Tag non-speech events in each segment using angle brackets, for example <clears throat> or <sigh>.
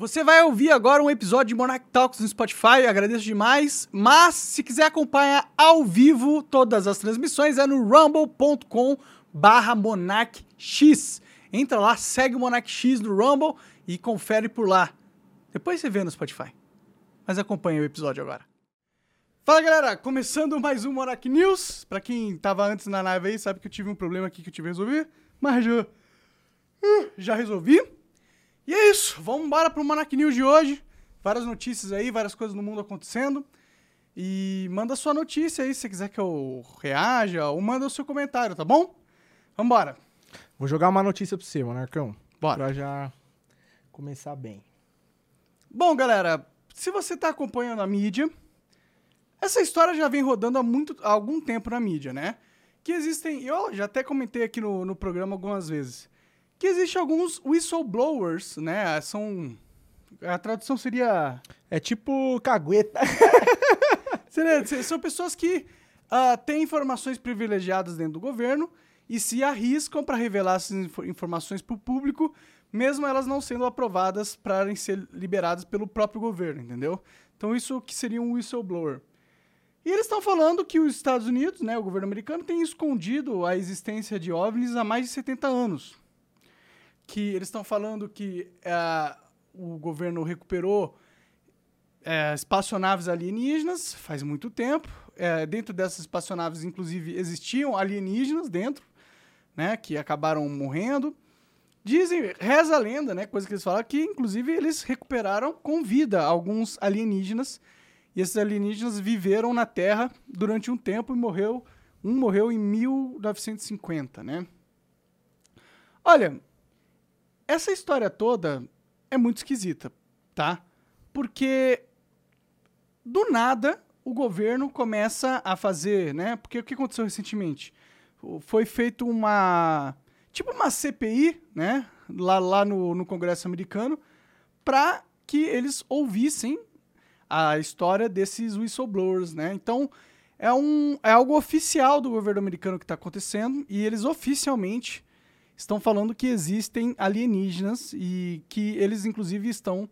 Você vai ouvir agora um episódio de Monarch Talks no Spotify, agradeço demais. Mas se quiser acompanhar ao vivo todas as transmissões é no rumble.com barra monarchx. Entra lá, segue o Monarch X no Rumble e confere por lá. Depois você vê no Spotify. Mas acompanha o episódio agora. Fala galera, começando mais um Monarch News. Pra quem tava antes na live aí, sabe que eu tive um problema aqui que eu tive que resolver. Mas já, uh, já resolvi. E é isso, vamos embora pro Monarch News de hoje. Várias notícias aí, várias coisas no mundo acontecendo. E manda sua notícia aí se você quiser que eu reaja ou manda o seu comentário, tá bom? Vambora. Vou jogar uma notícia pra você, Monarcão. Bora. Pra já começar bem. Bom, galera, se você tá acompanhando a mídia, essa história já vem rodando há, muito, há algum tempo na mídia, né? Que existem, eu já até comentei aqui no, no programa algumas vezes, que existem alguns whistleblowers, né? São. A tradução seria. É tipo cagueta. <laughs> seria são pessoas que uh, têm informações privilegiadas dentro do governo e se arriscam para revelar essas inf informações para o público, mesmo elas não sendo aprovadas para ser liberadas pelo próprio governo, entendeu? Então isso que seria um whistleblower. E eles estão falando que os Estados Unidos, né, o governo americano, tem escondido a existência de OVNIs há mais de 70 anos. Que eles estão falando que uh, o governo recuperou uh, espaçonaves alienígenas faz muito tempo. Uh, dentro dessas espaçonaves, inclusive, existiam alienígenas dentro né, que acabaram morrendo. Dizem, reza a lenda, né, coisa que eles falam, que inclusive eles recuperaram com vida alguns alienígenas. E esses alienígenas viveram na Terra durante um tempo e morreu, um morreu em 1950, né? Olha, essa história toda é muito esquisita, tá? Porque do nada o governo começa a fazer, né? Porque o que aconteceu recentemente? foi feito uma tipo uma CPI, né, lá, lá no, no Congresso americano, para que eles ouvissem a história desses whistleblowers, né? Então é, um, é algo oficial do governo americano que está acontecendo e eles oficialmente estão falando que existem alienígenas e que eles inclusive estão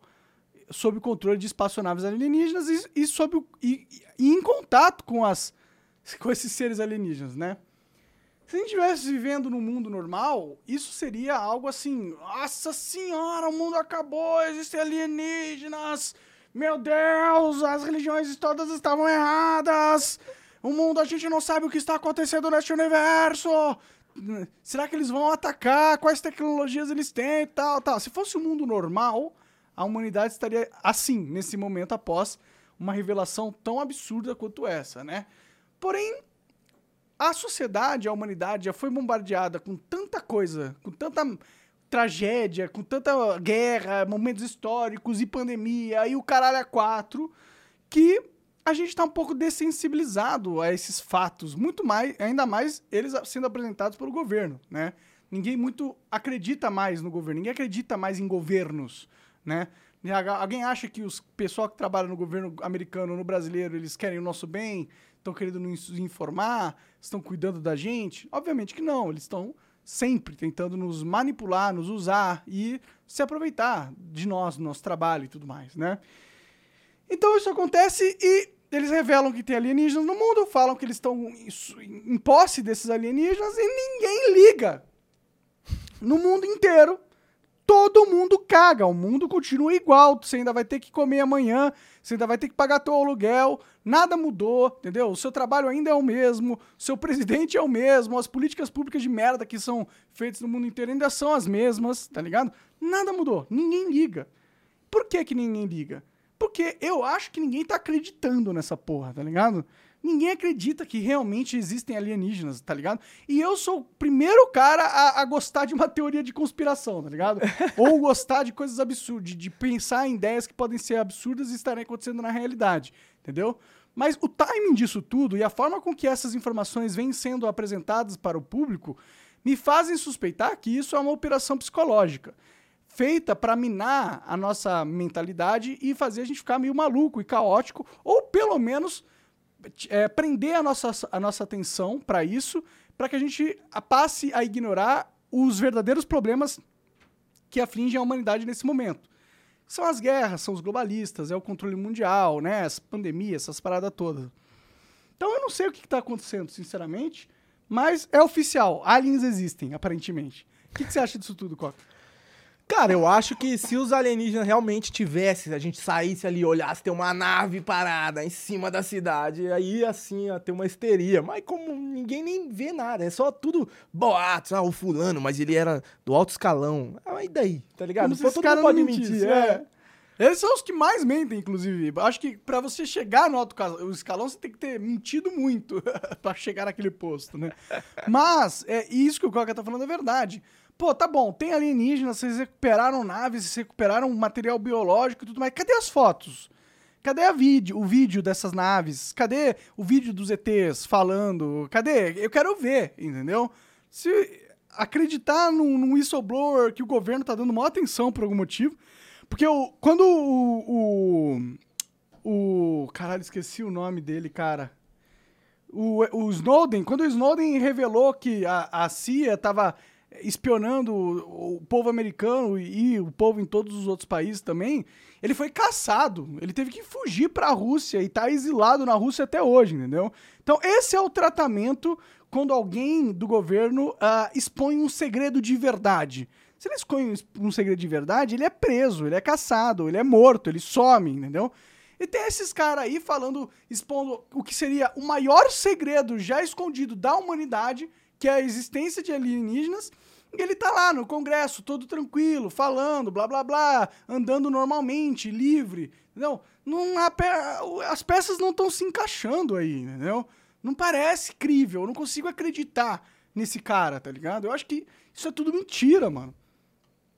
sob controle de espaçonaves alienígenas e, e, sob, e, e em contato com as <laughs> com esses seres alienígenas, né? Se a gente estivesse vivendo num mundo normal, isso seria algo assim: nossa senhora, o mundo acabou, existem alienígenas, meu Deus, as religiões todas estavam erradas, o mundo, a gente não sabe o que está acontecendo neste universo. Será que eles vão atacar? Quais tecnologias eles têm e tal, tal. Se fosse um mundo normal, a humanidade estaria assim, nesse momento, após uma revelação tão absurda quanto essa, né? Porém, a sociedade, a humanidade já foi bombardeada com tanta coisa, com tanta tragédia, com tanta guerra, momentos históricos e pandemia e o caralho a quatro, que a gente está um pouco dessensibilizado a esses fatos, muito mais, ainda mais eles sendo apresentados pelo governo, né? Ninguém muito acredita mais no governo, ninguém acredita mais em governos, né? Alguém acha que os pessoal que trabalha no governo americano, no brasileiro, eles querem o nosso bem, estão querendo nos informar, estão cuidando da gente? Obviamente que não, eles estão sempre tentando nos manipular, nos usar e se aproveitar de nós, do nosso trabalho e tudo mais, né? Então isso acontece e eles revelam que tem alienígenas no mundo, falam que eles estão em posse desses alienígenas e ninguém liga. No mundo inteiro, todo mundo caga. O mundo continua igual. Você ainda vai ter que comer amanhã, você ainda vai ter que pagar teu aluguel. Nada mudou, entendeu? O seu trabalho ainda é o mesmo, seu presidente é o mesmo, as políticas públicas de merda que são feitas no mundo inteiro ainda são as mesmas, tá ligado? Nada mudou. Ninguém liga. Por que que ninguém liga? Porque eu acho que ninguém tá acreditando nessa porra, tá ligado? Ninguém acredita que realmente existem alienígenas, tá ligado? E eu sou o primeiro cara a, a gostar de uma <laughs> teoria de conspiração, tá ligado? Ou gostar de coisas absurdas, de, pensar em ideias que podem ser absurdas e estarem acontecendo na realidade, entendeu? Mas o timing disso tudo e a forma com que essas informações vêm sendo apresentadas para o público me fazem suspeitar que isso é uma operação psicológica feita para minar a nossa mentalidade e fazer a gente ficar meio maluco e caótico, ou pelo menos é, prender a nossa, a nossa atenção para isso, para que a gente passe a ignorar os verdadeiros problemas que afligem a humanidade nesse momento. São as guerras, são os globalistas, é o controle mundial, né? As pandemias, essas paradas todas. Então eu não sei o que está acontecendo, sinceramente, mas é oficial. Aliens existem, aparentemente. O que, que você acha disso tudo, Coca? Cara, eu acho que se os alienígenas realmente tivessem, a gente saísse ali, olhasse, ter uma nave parada em cima da cidade, aí assim ia ter uma histeria. Mas como ninguém nem vê nada, é só tudo boatos, ah, o fulano, mas ele era do alto escalão. Ah, e daí, tá ligado? Como Pô, todo mundo pode mentir. mentisse, é. é. Eles são os que mais mentem, inclusive. Acho que pra você chegar no alto escalão, você tem que ter mentido muito <laughs> pra chegar naquele posto, né? Mas, é isso que o Coca tá falando é verdade. Pô, tá bom, tem alienígenas, vocês recuperaram naves, vocês recuperaram material biológico e tudo mais. Cadê as fotos? Cadê a vídeo, o vídeo dessas naves? Cadê o vídeo dos ETs falando? Cadê? Eu quero ver, entendeu? Se acreditar num, num whistleblower que o governo tá dando maior atenção por algum motivo. Porque o, quando o, o. O. Caralho, esqueci o nome dele, cara. O, o Snowden, quando o Snowden revelou que a, a CIA tava espionando o, povo americano e, o povo em todos os outros países também, ele foi caçado. Ele teve que fugir pra Rússia e tá exilado na Rússia até hoje, entendeu? Então, esse é o tratamento quando alguém do governo ah, expõe um segredo de verdade. Se ele expõe um segredo de verdade, ele é preso, ele é caçado, ele é morto, ele some, entendeu? E tem esses caras aí falando, expondo o que seria o maior segredo já escondido da humanidade, que é a existência de alienígenas, e ele tá lá no Congresso, todo tranquilo, falando, blá blá blá, andando normalmente, livre, entendeu? Não há pe- As peças não estão se encaixando aí, entendeu? Não parece crível, eu não consigo acreditar nesse cara, tá ligado? Eu acho que isso é tudo mentira, mano.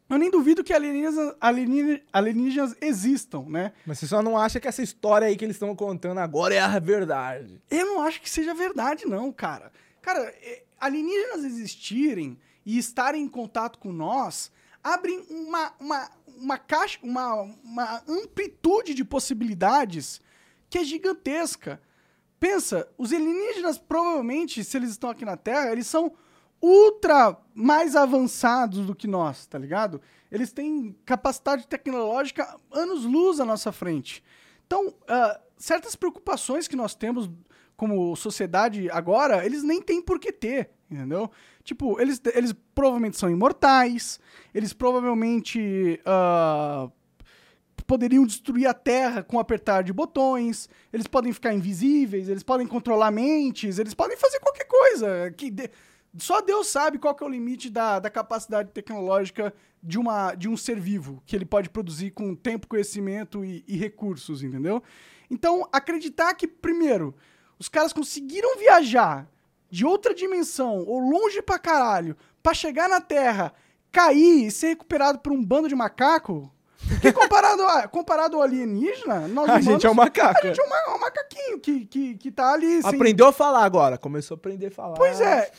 Eu nem duvido que alienígenas, alienígenas, alienígenas existam, né? Mas você só não acha que essa história aí que eles estão contando agora é a verdade. Eu não acho que seja verdade, não, cara. Cara, é, alienígenas existirem e estarem em contato com nós abrem uma, uma, uma caixa, uma, uma amplitude de possibilidades que é gigantesca. Pensa, os alienígenas provavelmente, se eles estão aqui na Terra, eles são ultra mais avançados do que nós, tá ligado? Eles têm capacidade tecnológica anos-luz à nossa frente. Então, ah, certas preocupações que nós temos como sociedade agora, eles nem têm por que ter, entendeu? Tipo, eles, eles provavelmente são imortais, eles provavelmente ah, poderiam destruir a Terra com apertar de botões, eles podem ficar invisíveis, eles podem controlar mentes, eles podem fazer qualquer coisa. que de- Só Deus sabe qual é o limite da, da capacidade tecnológica de, uma, de um ser vivo, que ele pode produzir com tempo, conhecimento e, e recursos, entendeu? Então, acreditar que, primeiro, os caras conseguiram viajar de outra dimensão, ou longe pra caralho, pra chegar na Terra, cair e ser recuperado por um bando de macaco, que <laughs> comparado, a, comparado ao alienígena, nós A humanos, gente é um macaco. a gente é um, um macaquinho que, que, que tá ali sem- Aprendeu a falar agora. Começou a aprender a falar. Pois é.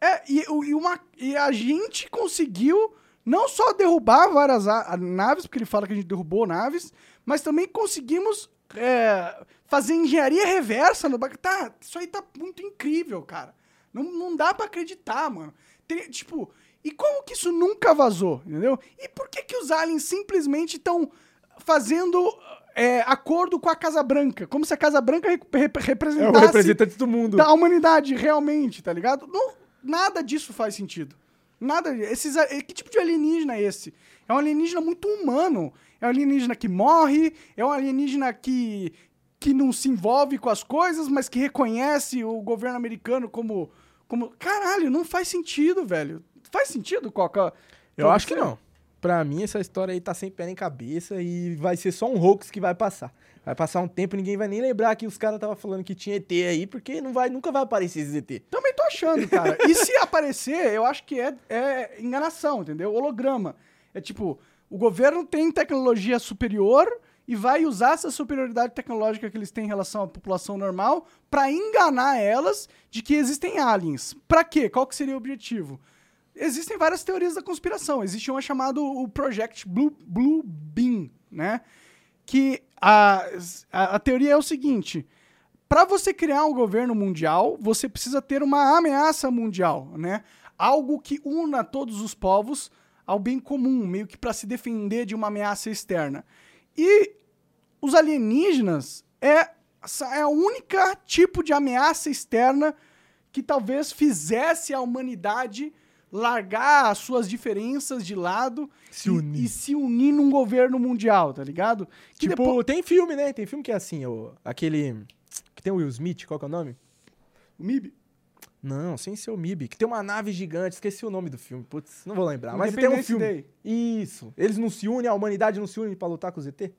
É, e, e uma, e a gente conseguiu não só derrubar várias naves, porque ele fala que a gente derrubou naves, mas também conseguimos é, fazer engenharia reversa no bagulho. Tá, isso aí tá muito incrível, cara. Não, não dá pra acreditar, mano. Tem- tipo, e como que isso nunca vazou, entendeu? E por que que os aliens simplesmente estão fazendo é, acordo com a Casa Branca? Como se a Casa Branca rep- rep- É o representasse representante do mundo. da humanidade realmente, tá ligado? Não, nada disso faz sentido. Nada. Esses, que tipo de alienígena é esse? É um alienígena muito humano. É um alienígena que morre, é um alienígena que, que não se envolve com as coisas, mas que reconhece o governo americano como. como... Caralho, não faz sentido, velho. Faz sentido, Coca? Eu acho que não. Pra mim, essa história aí tá sem pé nem cabeça e vai ser só um hoax que vai passar. Vai passar um tempo ninguém vai nem lembrar que os caras estavam falando que tinha ET aí, porque não vai, nunca vai aparecer esse ET. Também tô achando, cara. E se aparecer, eu acho que é, é enganação, entendeu? Holograma. É tipo, o governo tem tecnologia superior e vai usar essa superioridade tecnológica que eles têm em relação à população normal pra enganar elas de que existem aliens. Pra quê? Qual que seria o objetivo? Existem várias teorias da conspiração. Existe uma chamada o Project Blue, Blue Beam, né? Que a, a, a teoria é o seguinte: para você criar um governo mundial, você precisa ter uma ameaça mundial, né? Algo que una todos os povos ao bem comum, meio que para se defender de uma ameaça externa. E os alienígenas é, é a única tipo de ameaça externa que talvez fizesse a humanidade largar as suas diferenças de lado Se e, e se unir num governo mundial, tá ligado? Que Tipo, depois- tem filme, né? Tem filme que é assim, o, aquele. Que tem o Will Smith, qual que é o nome? o MIB? Não, sem ser o MIB. Que tem uma nave gigante, esqueci o nome do filme. Putz, não vou lembrar. Mas tem um filme. Day. Isso. Eles não se unem, a humanidade não se une pra lutar com os ET?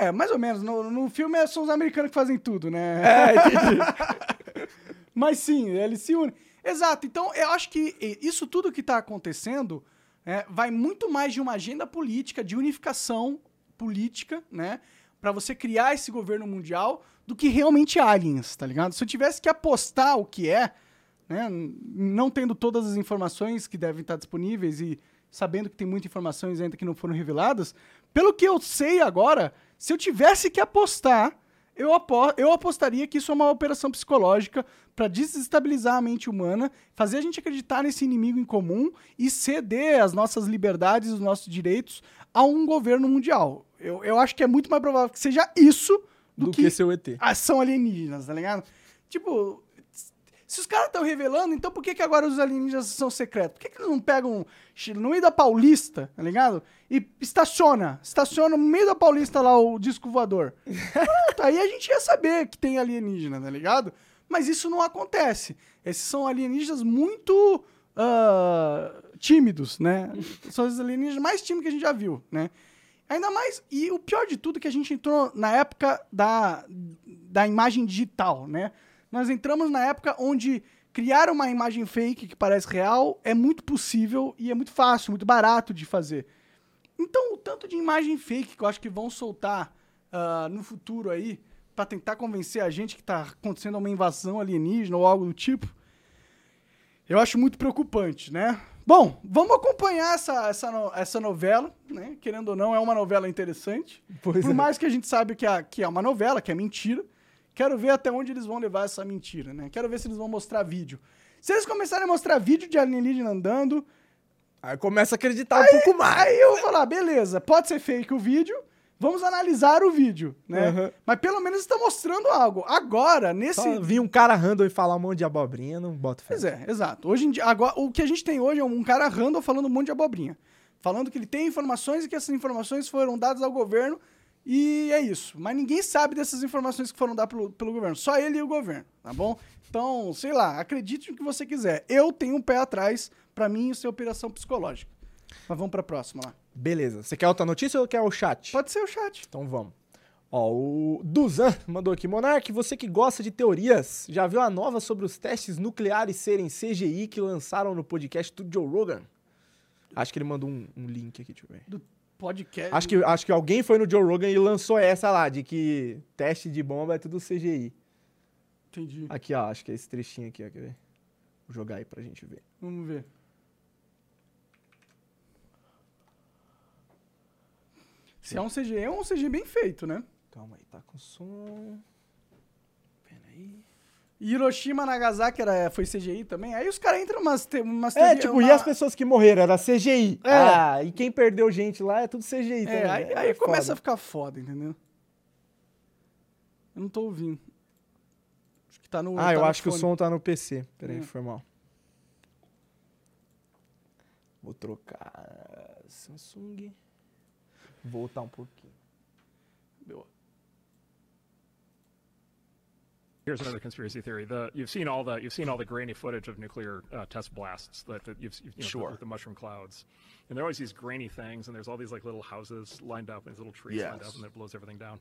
É, mais ou menos. No, no filme é- são os americanos que fazem tudo, né? É, entendi. <laughs> Mas sim, eles se unem. Exato. Então, eu acho que isso tudo que está acontecendo é, vai muito mais de uma agenda política, de unificação política, né? Para você criar esse governo mundial, do que realmente aliens, tá ligado? Se eu tivesse que apostar o que é, né? Não tendo todas as informações que devem estar disponíveis e sabendo que tem muitas informações ainda que não foram reveladas, pelo que eu sei agora, se eu tivesse que apostar, eu, apo eu apostaria que isso é uma operação psicológica para desestabilizar a mente humana, fazer a gente acreditar nesse inimigo em comum e ceder as nossas liberdades, os nossos direitos a um governo mundial. Eu, eu acho que é muito mais provável que seja isso do, Do que, que seu ET. ação alienígenas, tá ligado? Tipo, se os caras estão revelando, então por que, que agora os alienígenas são secretos? Por que, que eles não pegam no meio da Paulista, tá ligado? E estaciona, estaciona no meio da Paulista lá o disco voador. Pronto, aí a gente ia saber que tem alienígena, tá ligado? Mas isso não acontece. Esses são alienígenas muito ah, tímidos, né? São os alienígenas mais tímidos que a gente já viu, né? Ainda mais, e o pior de tudo é que a gente entrou na época da, da imagem digital, né? Nós entramos na época onde criar uma imagem fake que parece real é muito possível e é muito fácil, muito barato de fazer. Então, o tanto de imagem fake que eu acho que vão soltar ah, no futuro aí, pra tentar convencer a gente que tá acontecendo uma invasão alienígena ou algo do tipo, eu acho muito preocupante, né? Bom, vamos acompanhar essa, essa, essa novela, né? Querendo ou não, é uma novela interessante. Pois Por é. mais que a gente sabe que, que é uma novela, que é mentira, quero ver até onde eles vão levar essa mentira, né? Quero ver se eles vão mostrar vídeo. Se eles começarem a mostrar vídeo de alienígena andando, Aí começa a acreditar um pouco mais. Aí eu vou falar, beleza, pode ser fake o vídeo, vamos analisar o vídeo, né? Uhum. Mas pelo menos está mostrando algo. Agora, nesse. Só vir um cara random e falar um monte de abobrinha, não bota fé. Pois é, exato. Hoje em dia, agora, o que a gente tem hoje é um cara random falando um monte de abobrinha. Falando que ele tem informações e que essas informações foram dadas ao governo e é isso. Mas ninguém sabe dessas informações que foram dadas pelo, pelo governo. Só ele e o governo, tá bom? Então, sei lá, acredite no que você quiser. Eu tenho um pé atrás, pra mim isso é operação psicológica. Mas vamos pra próxima lá. Beleza. Você quer outra notícia ou quer o chat? Pode ser o chat. Então vamos. Ó, o Duzan <laughs> mandou aqui. Monark, você que gosta de teorias, já viu a nova sobre os testes nucleares serem CGI que lançaram no podcast do Joe Rogan? Acho que ele mandou um, um link aqui, deixa eu ver. Do podcast. Acho que, acho que alguém foi no Joe Rogan e lançou essa lá, de que teste de bomba é tudo CGI. Entendi. Aqui, ó, acho que é esse trechinho aqui, ó, quer ver? Vou jogar aí pra gente ver. Vamos ver. Se é um CG, é um CG bem feito, né? Calma aí, tá com som. Pera aí. Hiroshima, Nagasaki era, foi CGI também. Aí os caras entram umas, te- umas É, tipo, uma- e as pessoas que morreram? Era CGI. É. Ah, e quem perdeu gente lá é tudo CGI também. É, aí, aí É começa foda. a ficar foda, entendeu? Eu não tô ouvindo. Acho que tá no. Ah, tá eu no acho que o fone. som tá no PC. Pera aí, Hum. foi mal. Vou trocar Samsung. Voltar um pouquinho. Here's another conspiracy theory. The you've seen all the you've seen all the grainy footage of nuclear uh, test blasts that, that you've you know, Sure. with the mushroom clouds, and there are always these grainy things, and there's all these like little houses lined up, and these little trees lined up, and it blows everything down.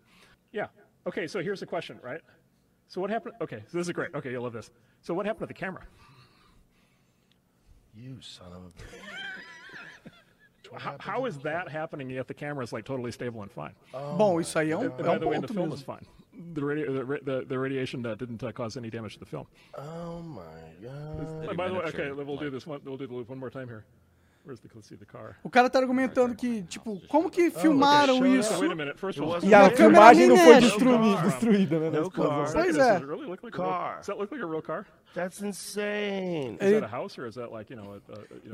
Yeah. Okay. So here's the question, right? So what happened? Okay. So this is great. Okay, you'll love this. So what happened to the camera? You son of a. <laughs> How, how is that happening yet the camera is like totally stable and fine? Bom, isso aí é um, And é by um the way, the ponto film mesmo. Is fine. The, radi- the, the, the radiation uh, didn't uh, cause any damage to the film. Oh my god. by the way, okay, we'll do this one. We'll do the loop one more time here. O cara tá argumentando que, tipo, como que filmaram show isso? E a filmagem não foi inédita. destruí- Car. destruída, né? Pois é. Ele-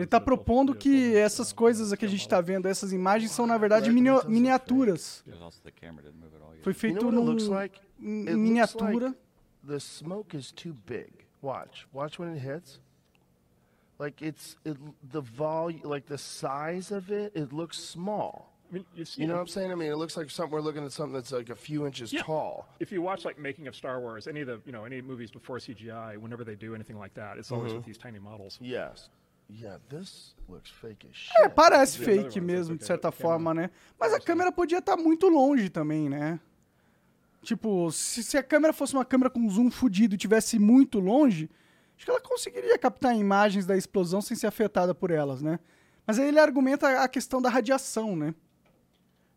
tá a propondo que essas coisas que a gente tá vendo, essas imagens, são na verdade miniaturas. Foi feito num, em miniatura. the smoke is too big. Watch. Watch when it hits. Like it's it, the volume, like the size of it, it looks small. I mean, you see, You know what I'm saying? I mean, it looks like something we're looking at something that's like a few inches Yeah. tall. if you watch like making of Star Wars, any of the you know any movies before CGI, whenever they do anything like that, it's always with these tiny models. Yes. Yeah, this looks fake as shit. É, parece Yeah, fake mesmo, de certa the camera- forma, né? Mas a câmera podia estar muito longe também, né? Tipo, se, se a câmera fosse uma câmera com zoom fudido e tivesse muito longe, acho que ela conseguiria captar imagens da explosão sem ser afetada por elas, né? Mas aí ele argumenta a questão da radiação, né?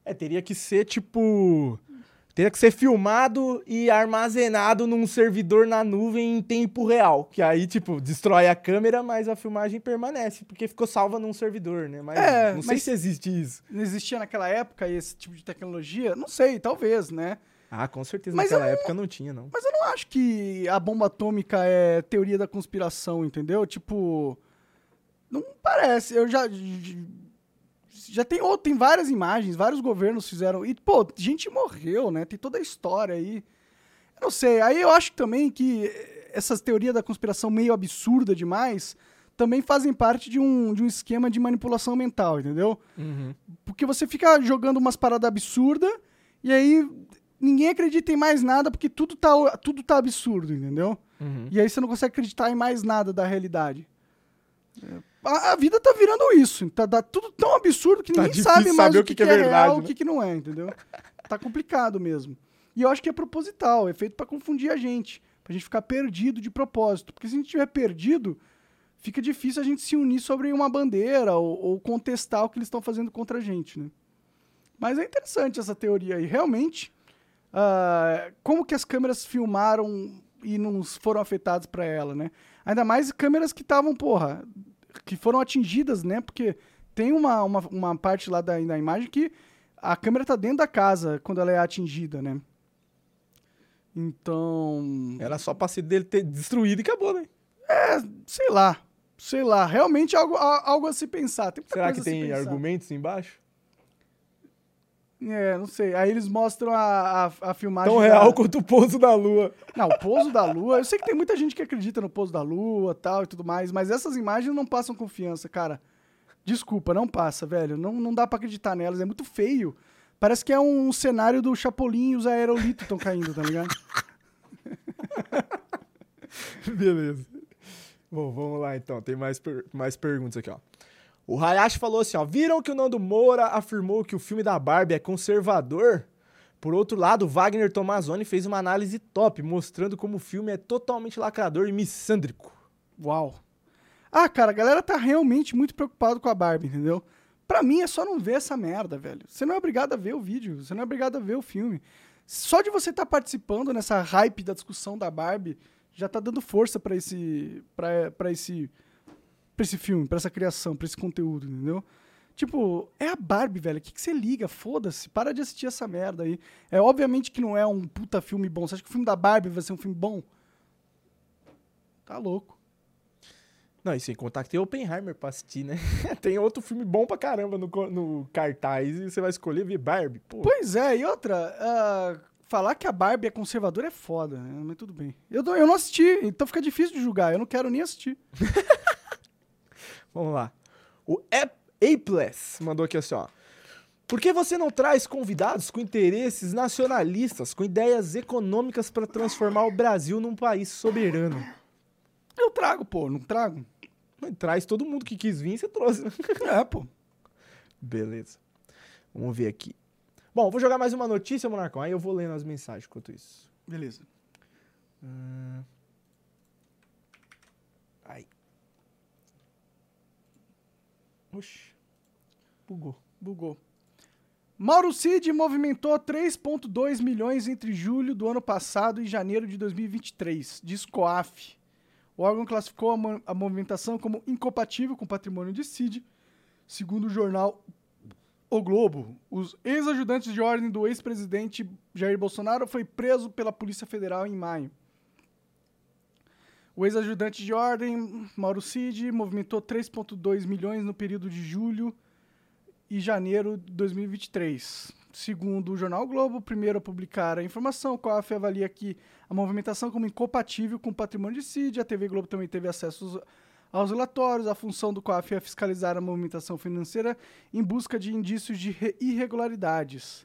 É, teria que ser tipo. Teria que ser filmado e armazenado num servidor na nuvem em tempo real. Que aí, tipo, destrói a câmera, mas a filmagem permanece, porque ficou salva num servidor, né? Mas É, não sei mas- se existe isso. Não existia naquela época esse tipo de tecnologia? Não sei, talvez, né? Ah, com certeza Mas naquela eu não- época não tinha, não. Mas eu não acho que a bomba atômica é teoria da conspiração, entendeu? Tipo, não parece. Eu já já tem outro, tem várias imagens, vários governos fizeram e pô, gente morreu, né? Tem toda a história aí. Eu não sei. Aí eu acho também que essas teorias da conspiração meio absurda demais também fazem parte de um, de um esquema de manipulação mental, entendeu? Porque você fica jogando umas paradas absurdas e aí ninguém acredita em mais nada porque tudo tá, tudo tá absurdo, entendeu? E aí você não consegue acreditar em mais nada da realidade. É, A, a vida tá virando isso. Tá, tá tudo tão absurdo que Tá ninguém difícil sabe mais o que, que é, verdade, real e o né? que, que não é, entendeu? Tá complicado mesmo. E eu acho que é proposital, é feito pra confundir a gente, pra gente ficar perdido de propósito. Porque se a gente estiver perdido, fica difícil a gente se unir sobre uma bandeira ou, ou contestar o que eles estão fazendo contra a gente, né? Mas é interessante essa teoria aí. Realmente, ah, como que as câmeras filmaram e não foram afetadas para ela, né? Ainda mais câmeras que estavam, porra, que foram atingidas, né? Porque tem uma, uma, uma parte lá da, da imagem que a câmera tá dentro da casa quando ela é atingida, né? Então, Era só pra ser dele ter destruído e acabou, né? sei lá. Sei lá, realmente é algo, a- algo a se pensar. Será que se tem pensar. argumentos embaixo? É, não sei. Aí eles mostram a, a, a filmagem. Tão da- real quanto o pouso da lua. Não, o pouso da lua. Eu sei que tem muita gente que acredita no pouso da lua tal e tudo mais, mas essas imagens não passam confiança, cara. Desculpa, não passa, velho. Não, não dá pra acreditar nelas. É muito feio. Parece que é um cenário do Chapolin e os aerolitos estão caindo, tá ligado? <laughs> Beleza. Bom, vamos lá então. Tem mais, per- mais perguntas aqui, ó. O Hayashi falou assim, ó. Viram que o Nando Moura afirmou que o filme da Barbie é conservador? Por outro lado, Wagner Tomazoni fez uma análise top, mostrando como o filme é totalmente lacrador e missândrico. Uau. Ah, cara, a galera tá realmente muito preocupado com a Barbie, entendeu? Pra mim é só não ver essa merda, velho. Você não é obrigado a ver o vídeo, você não é obrigado a ver o filme. Só de você estar participando nessa hype da discussão da Barbie já tá dando força pra esse para para esse para esse filme, pra essa criação, pra esse conteúdo, entendeu? Tipo, é a Barbie, velho. O que, que você liga? Foda-se. Para de assistir essa merda aí. É obviamente que não é um puta filme bom. Você acha que o filme da Barbie vai ser um filme bom? Tá louco. Não, e sem contar que tem Oppenheimer pra assistir, né? <laughs> tem outro filme bom pra caramba no, no cartaz e você vai escolher ver Barbie. Pô, Pois é, e outra, ah, falar que a Barbie é conservadora é foda, né? Mas tudo bem. Eu, não- eu não assisti, então fica difícil de julgar. Eu não quero nem assistir. <laughs> Vamos lá. O Ap- Apeless mandou aqui assim, ó. Por que você não traz convidados com interesses nacionalistas, com ideias econômicas para transformar o Brasil num país soberano? Eu trago, pô, não trago? Mas Traz todo mundo que quis vir, você trouxe. né? <laughs> É, pô. Beleza. Vamos ver aqui. Bom, vou jogar mais uma notícia, Monarcão. Aí eu vou lendo as mensagens enquanto isso. Beleza. Ai. Oxi. Bugou. Bugou. Mauro Cid movimentou 3,2 milhões entre julho do ano passado e janeiro de 2023, diz COAF. O órgão classificou a, mo- a movimentação como incompatível com o patrimônio de Cid Segundo o jornal O Globo, os ex-ajudantes de ordem do ex-presidente Jair Bolsonaro foi preso pela Polícia Federal em maio. O ex-ajudante de ordem, Mauro Cid, movimentou 3,2 milhões no período de julho e janeiro de 2023. Segundo o jornal o Globo, primeiro a publicar a informação, o COAF avalia aqui a movimentação como incompatível com o patrimônio de Cid. A TV Globo também teve acesso aos- relatórios. A função do COAF é fiscalizar a movimentação financeira em busca de indícios de re- irregularidades.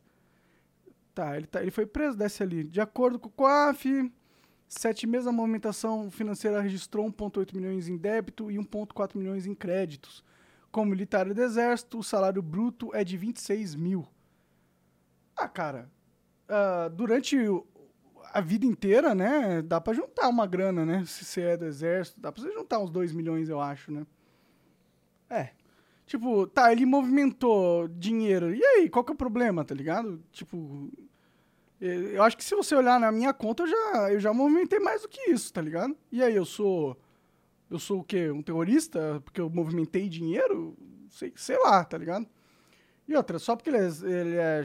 Tá ele, tá, ele foi preso, desce ali. De acordo com o COAF, sete meses a movimentação financeira registrou 1,8 milhões em débito e 1,4 milhões em créditos. Como militar do Exército, o salário bruto é de 26 mil. Ah, cara, ah, durante a vida inteira, né, dá pra juntar uma grana, né? Se você é do Exército, dá pra você juntar uns 2 milhões, eu acho, né? É. Tipo, tá, ele movimentou dinheiro. E aí, qual que é o problema, tá ligado? Tipo, eu acho que se você olhar na minha conta, eu já, eu já movimentei mais do que isso, tá ligado? E aí, eu sou. Eu sou o quê? Um terrorista? Porque eu movimentei dinheiro? Sei, sei lá, tá ligado? E outra, só porque ele é, ele é,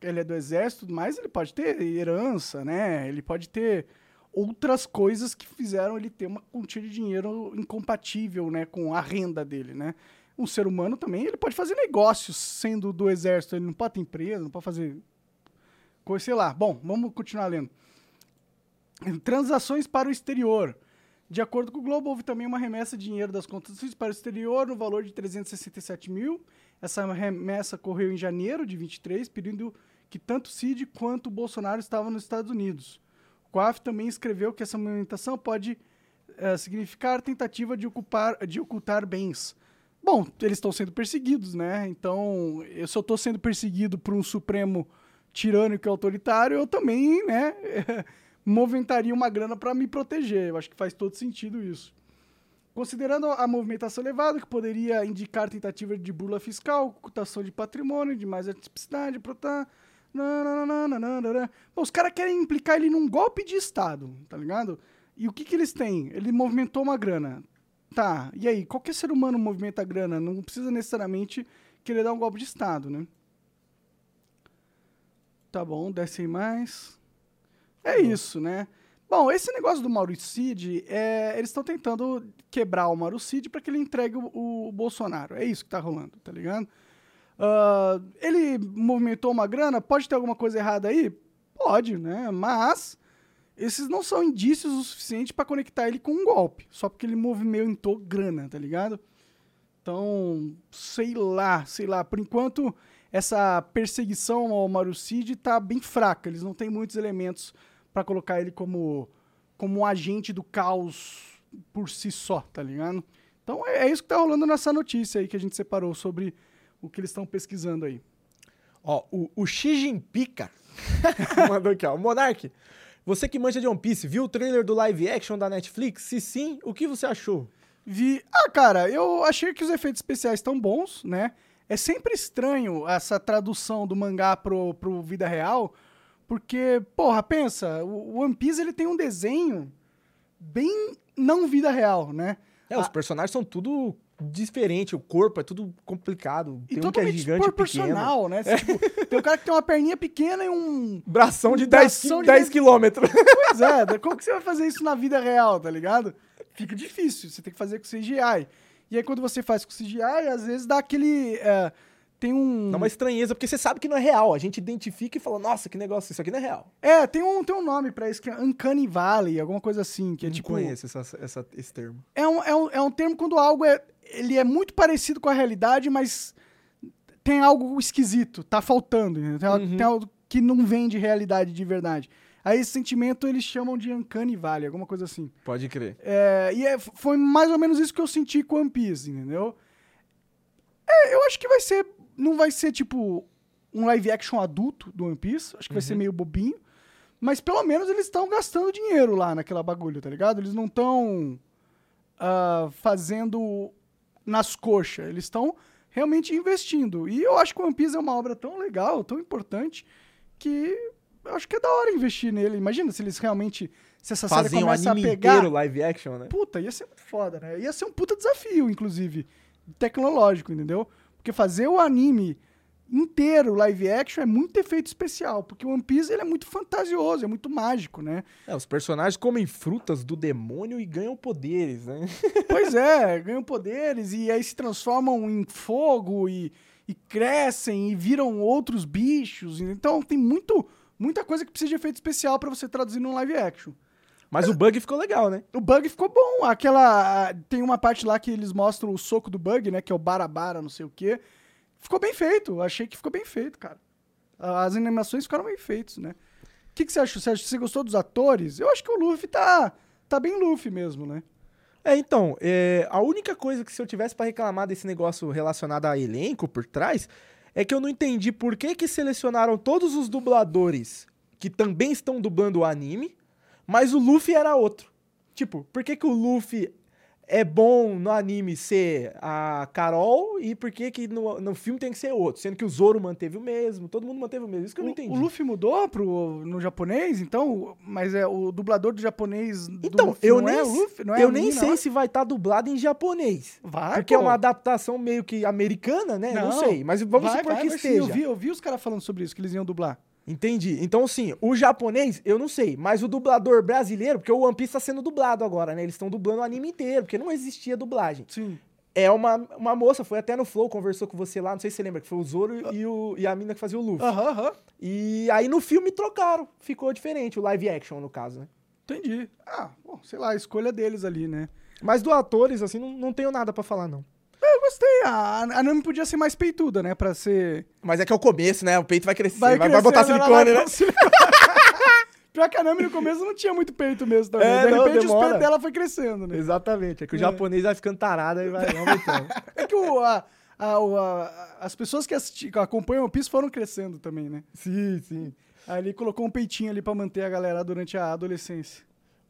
ele é do exército mais, ele pode ter herança, né? Ele pode ter outras coisas que fizeram ele ter uma quantia de dinheiro incompatível, né, com a renda dele, né? Um ser humano também, ele pode fazer negócios sendo do exército, ele não pode ter empresa, não pode fazer coisa, sei lá. Bom, vamos continuar lendo. Transações para o exterior. De acordo com o Globo, houve também uma remessa de dinheiro das contas para o exterior no valor de 367 mil. Essa remessa ocorreu em janeiro de 23, período que tanto Cid quanto o Bolsonaro estavam nos Estados Unidos. O COAF também escreveu que essa movimentação pode eh, significar tentativa de, ocupar, de ocultar bens. Bom, eles estão sendo perseguidos, né? Então, eu, eu estou sendo perseguido por um Supremo tirânico e autoritário, eu também, né, <laughs> movimentaria uma grana para me proteger. Eu acho que faz todo sentido isso. Considerando a movimentação elevada, que poderia indicar tentativa de burla fiscal, ocultação de patrimônio, de mais atipicidade, nananana. Bom, os caras querem implicar ele num golpe de Estado, tá ligado? E o que que eles têm? Ele movimentou uma grana. Tá, e aí? Qualquer ser humano movimenta grana, não precisa necessariamente querer dar um golpe de Estado, né? Tá bom, desce aí mais. É isso, né? Bom, esse negócio do Mauro Cid, é, eles estão tentando quebrar o Mauro Cid para que ele entregue o, o Bolsonaro. É isso que tá rolando, tá ligado? Ah, ele movimentou uma grana, pode ter alguma coisa errada aí? Pode, né? Mas esses não são indícios o suficiente para conectar ele com um golpe, só porque ele movimentou grana, tá ligado? Então, sei lá, sei lá. Por enquanto, essa perseguição ao Mauro Cid tá bem fraca. Eles não têm muitos elementos para colocar ele como, como um agente do caos por si só, tá ligado? Então é, é isso que tá rolando nessa notícia aí que a gente separou sobre o que eles estão pesquisando aí. Ó, o, o Xi Jinping <laughs> mandou aqui, ó. Monark, você que manja de One Piece, viu o trailer do live action da Netflix? Se sim, o que você achou? Vi. Ah, cara, eu achei que os efeitos especiais estão bons, né? É sempre estranho essa tradução do mangá pro, pro vida real, porque, porra, pensa, o One Piece ele tem um desenho bem não vida real, né? É, os personagens são tudo diferente, o corpo é tudo complicado. E Tem um que é gigante e pequeno. proporcional, né? Tipo, tem um cara que tem uma perninha pequena e um. Bração de Um 10, bração de 10 dez- quilômetros. Pois é, como que você vai fazer isso na vida real, tá ligado? Fica difícil, você tem que fazer com CGI. E aí quando você faz com CGI, às vezes dá aquele. é, tem um. Dá uma estranheza, porque você sabe que não é real. A gente identifica e fala, nossa, que negócio, isso aqui não é real. É, tem um, tem um nome pra isso, que é Uncanny Valley, alguma coisa assim, que é Eu tipo. não conheço essa, essa- esse termo. É um, é, um, é um termo quando algo é. Ele é muito parecido com a realidade, mas tem algo esquisito, tá faltando? Tem, algo- tem algo que não vem de realidade de verdade. Aí esse sentimento eles chamam de Uncanny Valley, alguma coisa assim. Pode crer. É, e é- foi mais ou menos isso que eu senti com One Piece, entendeu? É, eu acho que vai ser. Não vai ser tipo um live action adulto do One Piece. Acho que vai ser meio bobinho. Mas pelo menos eles estão gastando dinheiro lá naquela bagulho, tá ligado? Eles não estão fazendo nas coxas. Eles estão realmente investindo. E eu acho que o One Piece é uma obra tão legal, tão importante, que eu acho que é da hora investir nele. Imagina se eles realmente. Se essa série Fazem um começa a anime pegar. inteiro live action, né? Puta, ia ser muito foda, né? Ia ser um puta desafio, inclusive, tecnológico, entendeu? Porque fazer o anime inteiro live action é muito efeito especial, porque o One Piece ele é muito fantasioso, é muito mágico, né? É, os personagens comem frutas do demônio e ganham poderes, né? <laughs> Pois é, ganham poderes e aí se transformam em fogo e, e crescem e viram outros bichos. Então tem muito, muita coisa que precisa de efeito especial pra você traduzir num live action. Mas o bug ficou legal, né? O bug ficou bom. Aquela. Tem uma parte lá que eles mostram o soco do bug, né? Que é o barabara, não sei o quê. Ficou bem feito. Achei que ficou bem feito, cara. As animações ficaram bem feitas, né? O que, que você achou? Você, acha- você gostou dos atores? Eu acho que o Luffy tá, tá bem Luffy mesmo, né? É, então, é, a única coisa que se eu tivesse pra reclamar desse negócio relacionado a elenco por trás é que eu não entendi por que que selecionaram todos os dubladores que também estão dublando o anime, mas o Luffy era outro. Tipo, por que que o Luffy é bom no anime ser a Carol e por que que no, no filme tem que ser outro? Sendo que o Zoro manteve o mesmo, todo mundo manteve o mesmo. Isso que eu não O, entendi. o Luffy mudou pro, no japonês, então? Mas é o dublador do japonês do Então, Luffy eu não nem, é Luffy? Não é eu nem sei se vai estar dublado em japonês. Vai, Porque é pô. uma adaptação meio que americana, né? Não, sei, mas vamos vai, supor vai, que vai sim. esteja. Eu vi, eu vi os caras falando sobre isso, que eles iam dublar. Entendi. Então, assim, o japonês, eu não sei, mas o dublador brasileiro, porque o One Piece tá sendo dublado agora, né? Eles estão dublando o anime inteiro, porque não existia dublagem. Sim. É uma, uma moça, foi até no Flow, conversou com você lá, não sei se você lembra, que foi o Zoro e, o, e a mina que fazia o Luffy. Aham, aham. E aí no filme trocaram, ficou diferente, o live action, no caso, né? Entendi. Ah, bom, sei lá, a escolha deles ali, né? Mas do atores, assim, não, não tenho nada pra falar, não. Eu gostei. A, a Nami podia ser mais peituda, né? Pra ser. Mas é que é o começo, né? O peito vai crescer, vai, vai crescendo, botar silicone, né? <laughs> silicone. Pior que a Nami no começo não tinha muito peito mesmo também. É, de não, repente os demora. peitos dela foi crescendo, né? Exatamente, é que o É. japonês vai ficando tarado e vai <laughs> aumentando. É que o, a, a, a- as pessoas que, assisti, que acompanham o Piece foram crescendo também, né? sim, sim. Aí ele colocou um peitinho ali pra manter a galera durante a adolescência.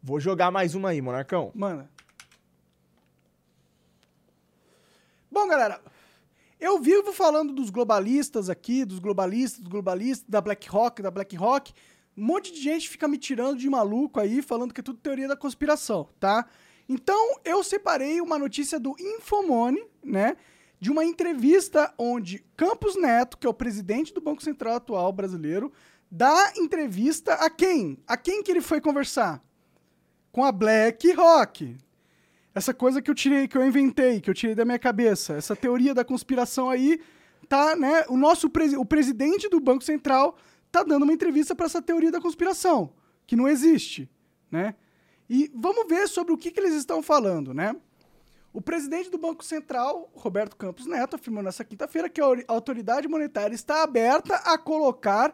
Vou jogar mais uma aí, Monarcão. Mano. Bom, galera, eu vivo falando dos globalistas aqui, dos globalistas, dos globalistas, da BlackRock, da BlackRock. Um monte de gente fica me tirando de maluco aí, falando que é tudo teoria da conspiração, tá? Então, eu separei uma notícia do Infomone, né? De uma entrevista onde Campos Neto, que é o presidente do Banco Central atual brasileiro, dá entrevista a quem? A quem que ele foi conversar? com a BlackRock. Essa coisa que eu tirei, que eu inventei, que eu tirei da minha cabeça, essa teoria da conspiração aí, tá, né? O nosso presi- o presidente do Banco Central tá dando uma entrevista para essa teoria da conspiração, que não existe, né? E vamos ver sobre o que, que eles estão falando, né? O presidente do Banco Central, Roberto Campos Neto, afirmou nessa quinta-feira que a ori- autoridade monetária está aberta a colocar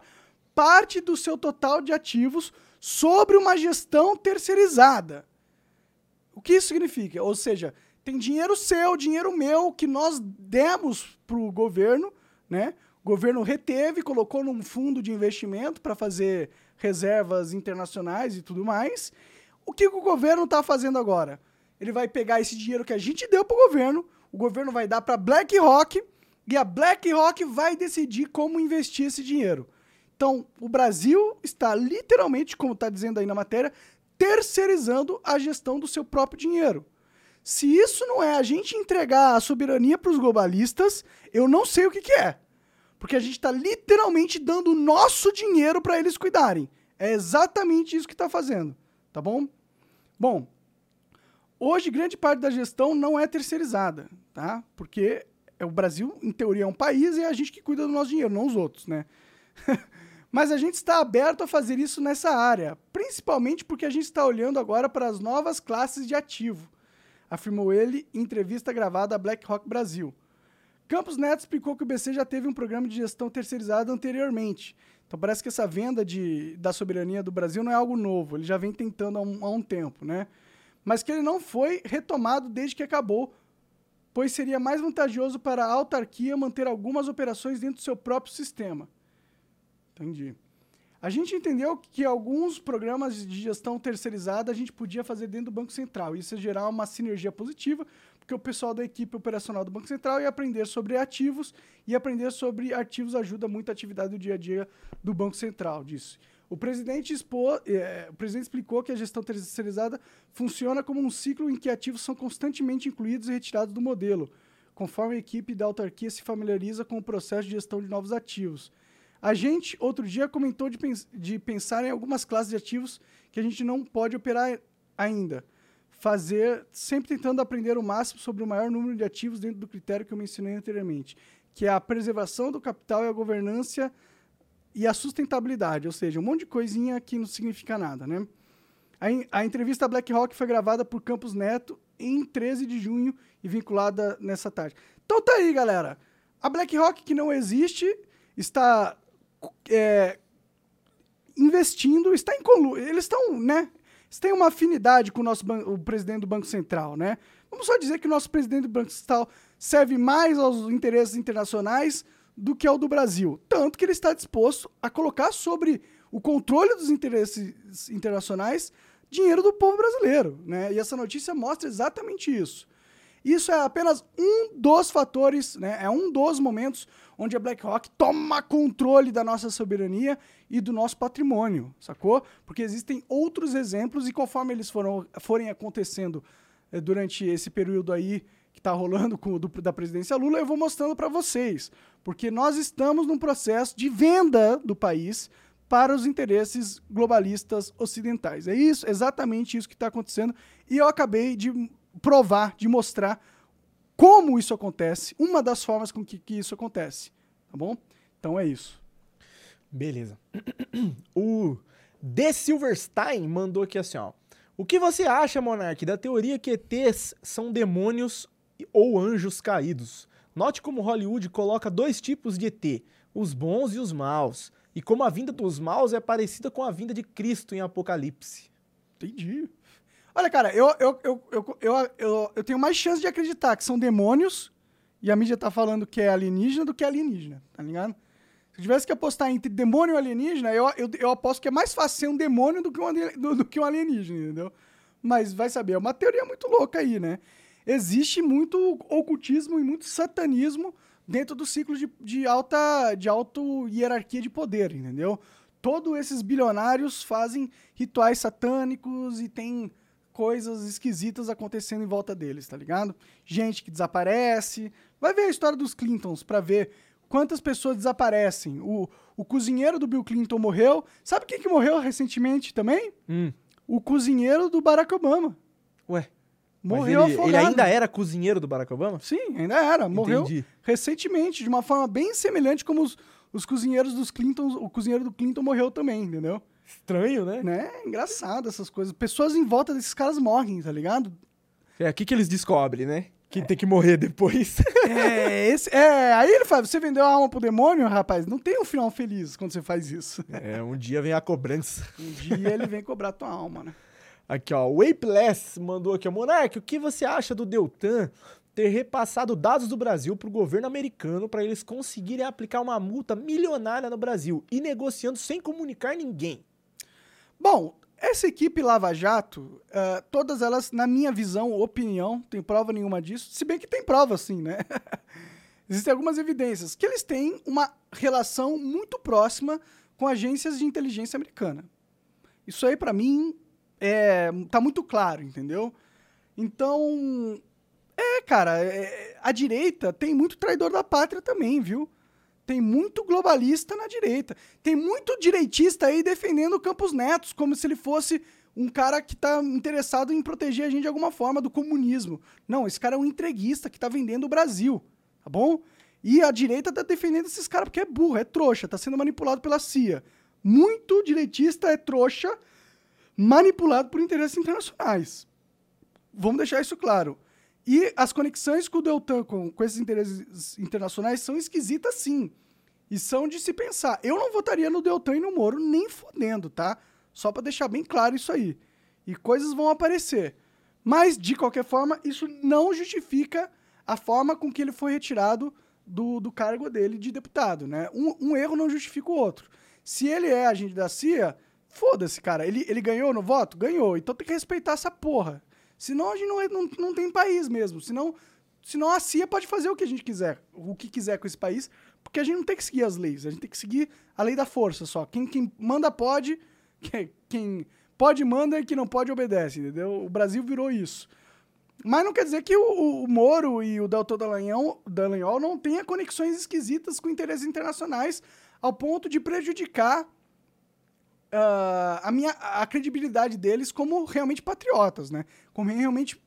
parte do seu total de ativos sobre uma gestão terceirizada. O que isso significa? Ou seja, tem dinheiro seu, dinheiro meu, que nós demos para o governo, né? O governo reteve, colocou num fundo de investimento para fazer reservas internacionais e tudo mais. O que, o governo está fazendo agora? Ele vai pegar esse dinheiro que a gente deu para o governo, o governo vai dar para BlackRock e a BlackRock vai decidir como investir esse dinheiro. Então, o Brasil está literalmente, como está dizendo aí na matéria, terceirizando a gestão do seu próprio dinheiro. Se isso não é a gente entregar a soberania para os globalistas, eu não sei o que, que é. Porque a gente está literalmente dando o nosso dinheiro para eles cuidarem. É exatamente isso que está fazendo. Tá bom? Bom, hoje grande parte da gestão não é terceirizada, tá? Porque é o Brasil, em teoria, é um país e é a gente que cuida do nosso dinheiro, não os outros, né? <laughs> Mas a gente está aberto a fazer isso nessa área, principalmente porque a gente está olhando agora para as novas classes de ativo, afirmou ele em entrevista gravada à BlackRock Brasil. Campos Neto explicou que o BC já teve um programa de gestão terceirizada anteriormente. Então parece que essa venda de, da soberania do Brasil não é algo novo, ele já vem tentando há um, há um tempo, né? Mas que ele não foi retomado desde que acabou, pois seria mais vantajoso para a autarquia manter algumas operações dentro do seu próprio sistema. Entendi. A gente entendeu que alguns programas de gestão terceirizada a gente podia fazer dentro do Banco Central. Isso ia gerar uma sinergia positiva, porque o pessoal da equipe operacional do Banco Central ia aprender sobre ativos e aprender sobre ativos ajuda muito a atividade do dia a dia do Banco Central, disse. O presidente, expô, eh, o presidente explicou que a gestão terceirizada funciona como um ciclo em que ativos são constantemente incluídos e retirados do modelo, conforme a equipe da autarquia se familiariza com o processo de gestão de novos ativos. A gente, outro dia, comentou de, pens de pensar em algumas classes de ativos que a gente não pode operar ainda. Fazer, sempre tentando aprender o máximo sobre o maior número de ativos dentro do critério que eu mencionei anteriormente, que é a preservação do capital e a governança e a sustentabilidade, ou seja, um monte de coisinha que não significa nada, né? A, a entrevista BlackRock foi gravada por Campos Neto em 13 de junho e vinculada nessa tarde. Então tá aí, galera. A BlackRock, que não existe, está é, investindo, está em conlu... Eles estão, né? Eles têm uma afinidade com o nosso o presidente do Banco Central, né? Vamos só dizer que o nosso presidente do Banco Central serve mais aos interesses internacionais do que ao do Brasil. Tanto que ele está disposto a colocar sobre o controle dos interesses internacionais dinheiro do povo brasileiro, né? E essa notícia mostra exatamente isso. Isso é apenas um dos fatores, né? É um dos momentos onde a BlackRock toma controle da nossa soberania e do nosso patrimônio, sacou? Porque existem outros exemplos e conforme eles foram, forem acontecendo eh, durante esse período aí que tá rolando com o do- da presidência Lula, eu vou mostrando para vocês, porque nós estamos num processo de venda do país para os interesses globalistas ocidentais. É isso, exatamente isso que está acontecendo. E eu acabei de provar, de mostrar como isso acontece, uma das formas com que, que isso acontece. Tá bom? Então é isso. Beleza. <clears throat> O The Silverstein mandou aqui assim, ó. O que você acha, Monark, da teoria que ETs são demônios ou anjos caídos? Note como Hollywood coloca dois tipos de ET, os bons e os maus, e como a vinda dos maus é parecida com a vinda de Cristo em Apocalipse. Entendi. Olha, cara, eu, eu, eu, eu, eu, eu, eu tenho mais chance de acreditar que são demônios e a mídia tá falando que é alienígena do que alienígena, tá ligado? Se eu tivesse que apostar entre demônio e alienígena, eu, eu, eu aposto que é mais fácil ser um demônio do que um, do, do que um alienígena, entendeu? Mas vai saber, é uma teoria muito louca aí, né? Existe muito ocultismo e muito satanismo dentro do ciclo de, de alta de auto hierarquia de poder, entendeu? Todos esses bilionários fazem rituais satânicos e tem coisas esquisitas acontecendo em volta deles, tá ligado? Gente que desaparece. Vai ver a história dos Clintons pra ver quantas pessoas desaparecem. O, o cozinheiro do Bill Clinton morreu. Sabe quem que morreu recentemente também? Hum, O cozinheiro do Barack Obama. ué. Morreu ele, ele afogado. ainda era cozinheiro do Barack Obama? Sim, ainda era. Morreu Entendi. recentemente, de uma forma bem semelhante como os, os cozinheiros dos Clintons. O cozinheiro do Clinton morreu também, entendeu? Estranho, né? Né? Engraçado essas coisas. Pessoas em volta desses caras morrem, tá ligado? É aqui que eles descobrem, né? Que tem que morrer depois. <laughs> É, esse, é, aí ele fala, você vendeu a alma pro demônio, rapaz? Não tem um final feliz quando você faz isso. é, um dia vem a cobrança. Um dia ele vem cobrar tua alma, né? Aqui, ó, o Apeless mandou aqui, ó. Monark, o que você acha do Deltan ter repassado dados do Brasil pro governo americano para eles conseguirem aplicar uma multa milionária no Brasil e negociando sem comunicar ninguém? Bom, essa equipe Lava Jato, eh, todas elas, na minha visão, opinião, tem prova nenhuma disso, se bem que tem prova sim, né? <laughs> Existem algumas evidências que eles têm uma relação muito próxima com agências de inteligência americana. Isso aí, pra mim, é, tá muito claro, entendeu? Então, é, cara, é, a direita tem muito traidor da pátria também, viu? Tem muito globalista na direita. Tem muito direitista aí defendendo Campos Netos, como se ele fosse um cara que tá interessado em proteger a gente de alguma forma do comunismo. Não, esse cara é um entreguista que tá vendendo o Brasil, tá bom? E a direita tá defendendo esses caras porque é burro, é trouxa, tá sendo manipulado pela CIA. Muito direitista é trouxa, manipulado por interesses internacionais. Vamos deixar isso claro. E as conexões com o Deltan, com, com esses interesses internacionais, são esquisitas sim. E são de se pensar. Eu não votaria no Deltan e no Moro nem fodendo, tá? Só pra deixar bem claro isso aí. E coisas vão aparecer. Mas, de qualquer forma, isso não justifica a forma com que ele foi retirado do, do cargo dele de deputado, né? Um, um erro não justifica o outro. Se ele é agente da CIA, foda-se, cara. Ele, ele ganhou no voto? Ganhou. Então tem que respeitar essa porra. Senão a gente não, é- não, não tem país mesmo. Senão, senão a CIA pode fazer o que a gente quiser, o que quiser com esse país, porque a gente não tem que seguir as leis. A gente tem que seguir a lei da força só. Quem, quem manda pode, quem, pode manda e quem não pode obedece, entendeu? O Brasil virou isso. Mas não quer dizer que o, o Moro e o Deltor Dallagnol, Dallagnol não tenham conexões esquisitas com interesses internacionais ao ponto de prejudicar ah, a, minha, a credibilidade deles como realmente patriotas, né? Como realmente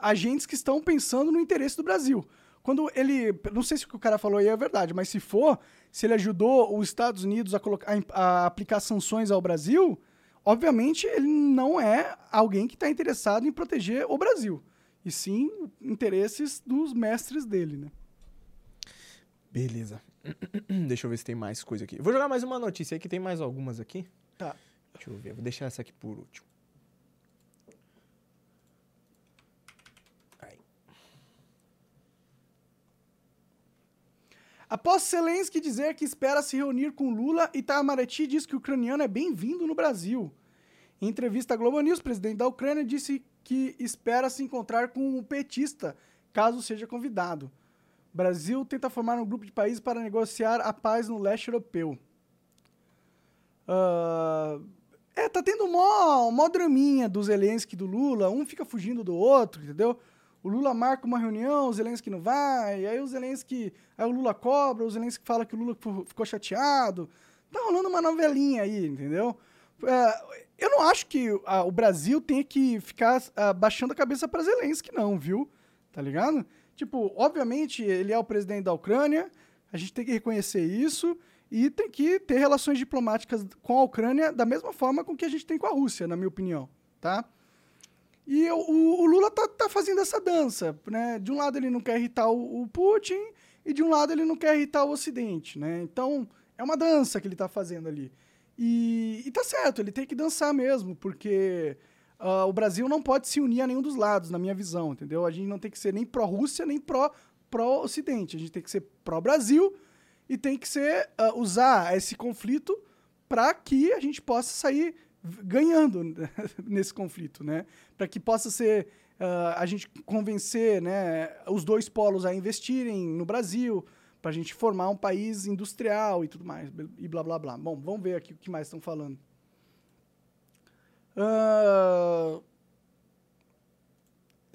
agentes que estão pensando no interesse do Brasil. Quando ele. Não sei se o que o cara falou aí é verdade, mas se for, se ele ajudou os Estados Unidos a, colocar, a, aplicar sanções ao Brasil, obviamente ele não é alguém que está interessado em proteger o Brasil. E sim interesses dos mestres dele, né? Beleza. <clears throat> Deixa eu ver se tem mais coisa aqui. Vou jogar mais uma notícia aí, que tem mais algumas aqui. Tá. Deixa eu ver. Vou deixar essa aqui por último. Aí. Após Zelensky dizer que espera se reunir com Lula, Itamaraty diz que o ucraniano é bem-vindo no Brasil. Em entrevista à Globo News, o presidente da Ucrânia disse que espera se encontrar com um petista, caso seja convidado. O Brasil tenta formar um grupo de países para negociar a paz no leste europeu. Ah, é, tá tendo mó, mó draminha do Zelensky e do Lula, um fica fugindo do outro, entendeu? O Lula marca uma reunião, o Zelensky não vai, aí o Zelensky, aí o Lula cobra, o Zelensky fala que o Lula ficou chateado. Tá rolando uma novelinha aí, entendeu? É, eu não acho que ah, o Brasil tenha que ficar ah, baixando a cabeça pra Zelensky, não, viu? Tá ligado? Tipo, obviamente, ele é o presidente da Ucrânia, a gente tem que reconhecer isso e tem que ter relações diplomáticas com a Ucrânia da mesma forma com que a gente tem com a Rússia, na minha opinião, tá? E o, o- o Lula tá, tá fazendo essa dança, né? De um lado ele não quer irritar o, o Putin e de um lado ele não quer irritar o Ocidente, né? Então, é uma dança que ele tá fazendo ali. E, e tá certo, ele tem que dançar mesmo, porque ah, o Brasil não pode se unir a nenhum dos lados, na minha visão, entendeu? A gente não tem que ser nem pró-Rússia, nem pró- pró-Ocidente. a gente tem que ser pró-Brasil e tem que ser ah, usar esse conflito para que a gente possa sair ganhando <laughs> nesse conflito, né? Para que possa ser ah, a gente convencer, né, os dois polos a investirem no Brasil, para a gente formar um país industrial e tudo mais e blá blá blá. Bom, vamos ver aqui o que mais estão falando. Ah,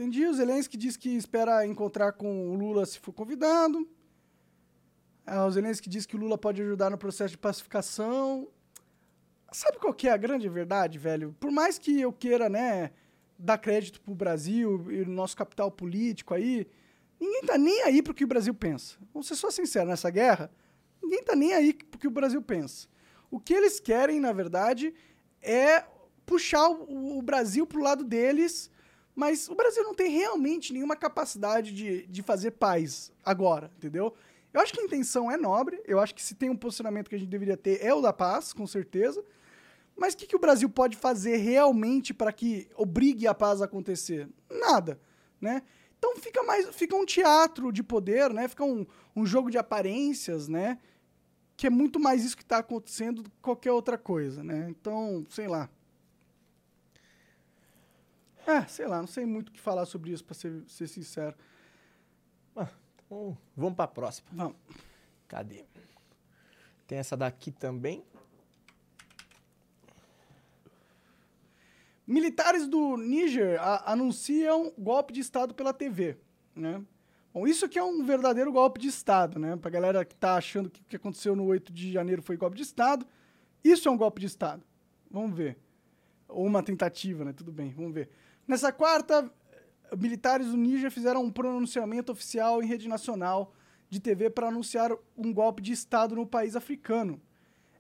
Entendi. O Zelensky diz que espera encontrar com o Lula se for convidado. Ah, o Zelensky diz que o Lula pode ajudar no processo de pacificação. Sabe qual que é a grande verdade, velho? Por mais que eu queira, né, dar crédito pro Brasil e o nosso capital político aí, ninguém tá nem aí pro que o Brasil pensa. Vamos ser só sincero, nessa guerra, ninguém tá nem aí pro que o Brasil pensa. O que eles querem, na verdade, é puxar o, o Brasil pro lado deles, mas o Brasil não tem realmente nenhuma capacidade de, de fazer paz agora, entendeu? Eu acho que a intenção é nobre, eu acho que se tem um posicionamento que a gente deveria ter é o da paz, com certeza. Mas o que, que o Brasil pode fazer realmente para que obrigue a paz a acontecer? Nada, né? Então fica mais, fica um teatro de poder, né? Fica um, um jogo de aparências, né? Que é muito mais isso que está acontecendo do que qualquer outra coisa, né? Então, sei lá. É, sei lá, não sei muito o que falar sobre isso, para ser, ser sincero. Então, vamos pra próxima. Vamos. Cadê? Tem essa daqui também. Militares do Níger anunciam golpe de Estado pela TV, né? Bom, isso aqui é um verdadeiro golpe de Estado, né? Pra galera que tá achando que o que aconteceu no 8 de janeiro foi golpe de Estado, isso é um golpe de Estado. Vamos ver. Ou uma tentativa, né? Tudo bem, vamos ver. Nessa quarta, militares do Níger fizeram um pronunciamento oficial em rede nacional de TV para anunciar um golpe de Estado no país africano.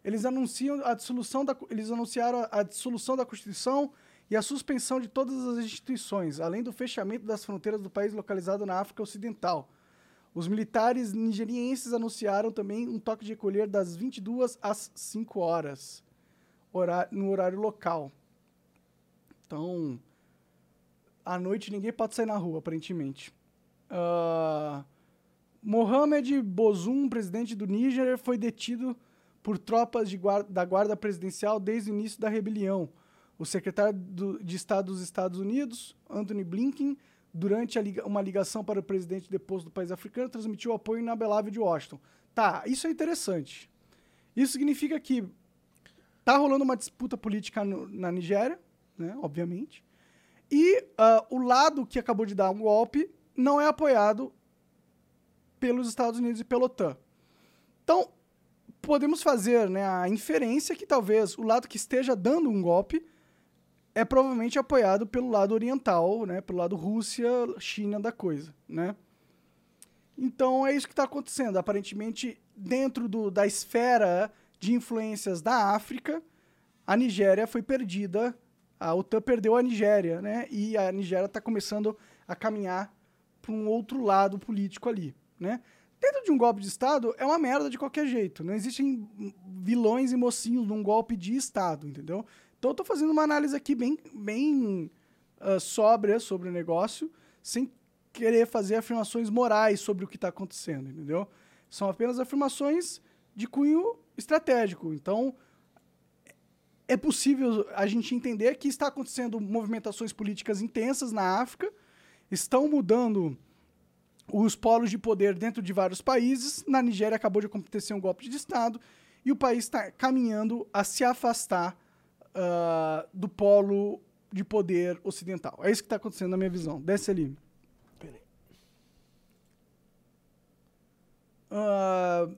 Eles anunciam a dissolução da, eles anunciaram a dissolução da Constituição e a suspensão de todas as instituições, além do fechamento das fronteiras do país localizado na África Ocidental. Os militares nigerienses anunciaram também um toque de recolher das 22 às 5 horas, hora- no horário local. Então, à noite ninguém pode sair na rua, aparentemente. Ah, Mohamed Bozoum, presidente do Níger, foi detido por tropas guarda- da Guarda Presidencial desde o início da rebelião. O secretário do- de Estado dos Estados Unidos, Anthony Blinken, durante uma ligação para o presidente deposto do país africano, transmitiu apoio inabelável de Washington. Tá, isso é interessante. Isso significa que tá rolando uma disputa política no- na Nigéria, né, obviamente, e ah, o lado que acabou de dar um golpe não é apoiado pelos Estados Unidos e pela OTAN. Então, podemos fazer né, a inferência que talvez o lado que esteja dando um golpe é provavelmente apoiado pelo lado oriental, né, pelo lado Rússia, China da coisa, né? Então é isso que está acontecendo. Aparentemente, dentro do, da esfera de influências da África, a Nigéria foi perdida. A OTAN perdeu a Nigéria, né? E a Nigéria está começando a caminhar para um outro lado político ali, né? Dentro de um golpe de Estado é uma merda de qualquer jeito. Não existem vilões e mocinhos num golpe de Estado, entendeu? Então eu tô fazendo uma análise aqui bem, bem uh, sóbria sobre o negócio, sem querer fazer afirmações morais sobre o que está acontecendo, entendeu? São apenas afirmações de cunho estratégico. Então, é possível a gente entender que está acontecendo movimentações políticas intensas na África, estão mudando os polos de poder dentro de vários países. Na Nigéria acabou de acontecer um golpe de Estado e o país está caminhando a se afastar uh, do polo de poder ocidental. É isso que está acontecendo na minha visão. Desce ali. Uh,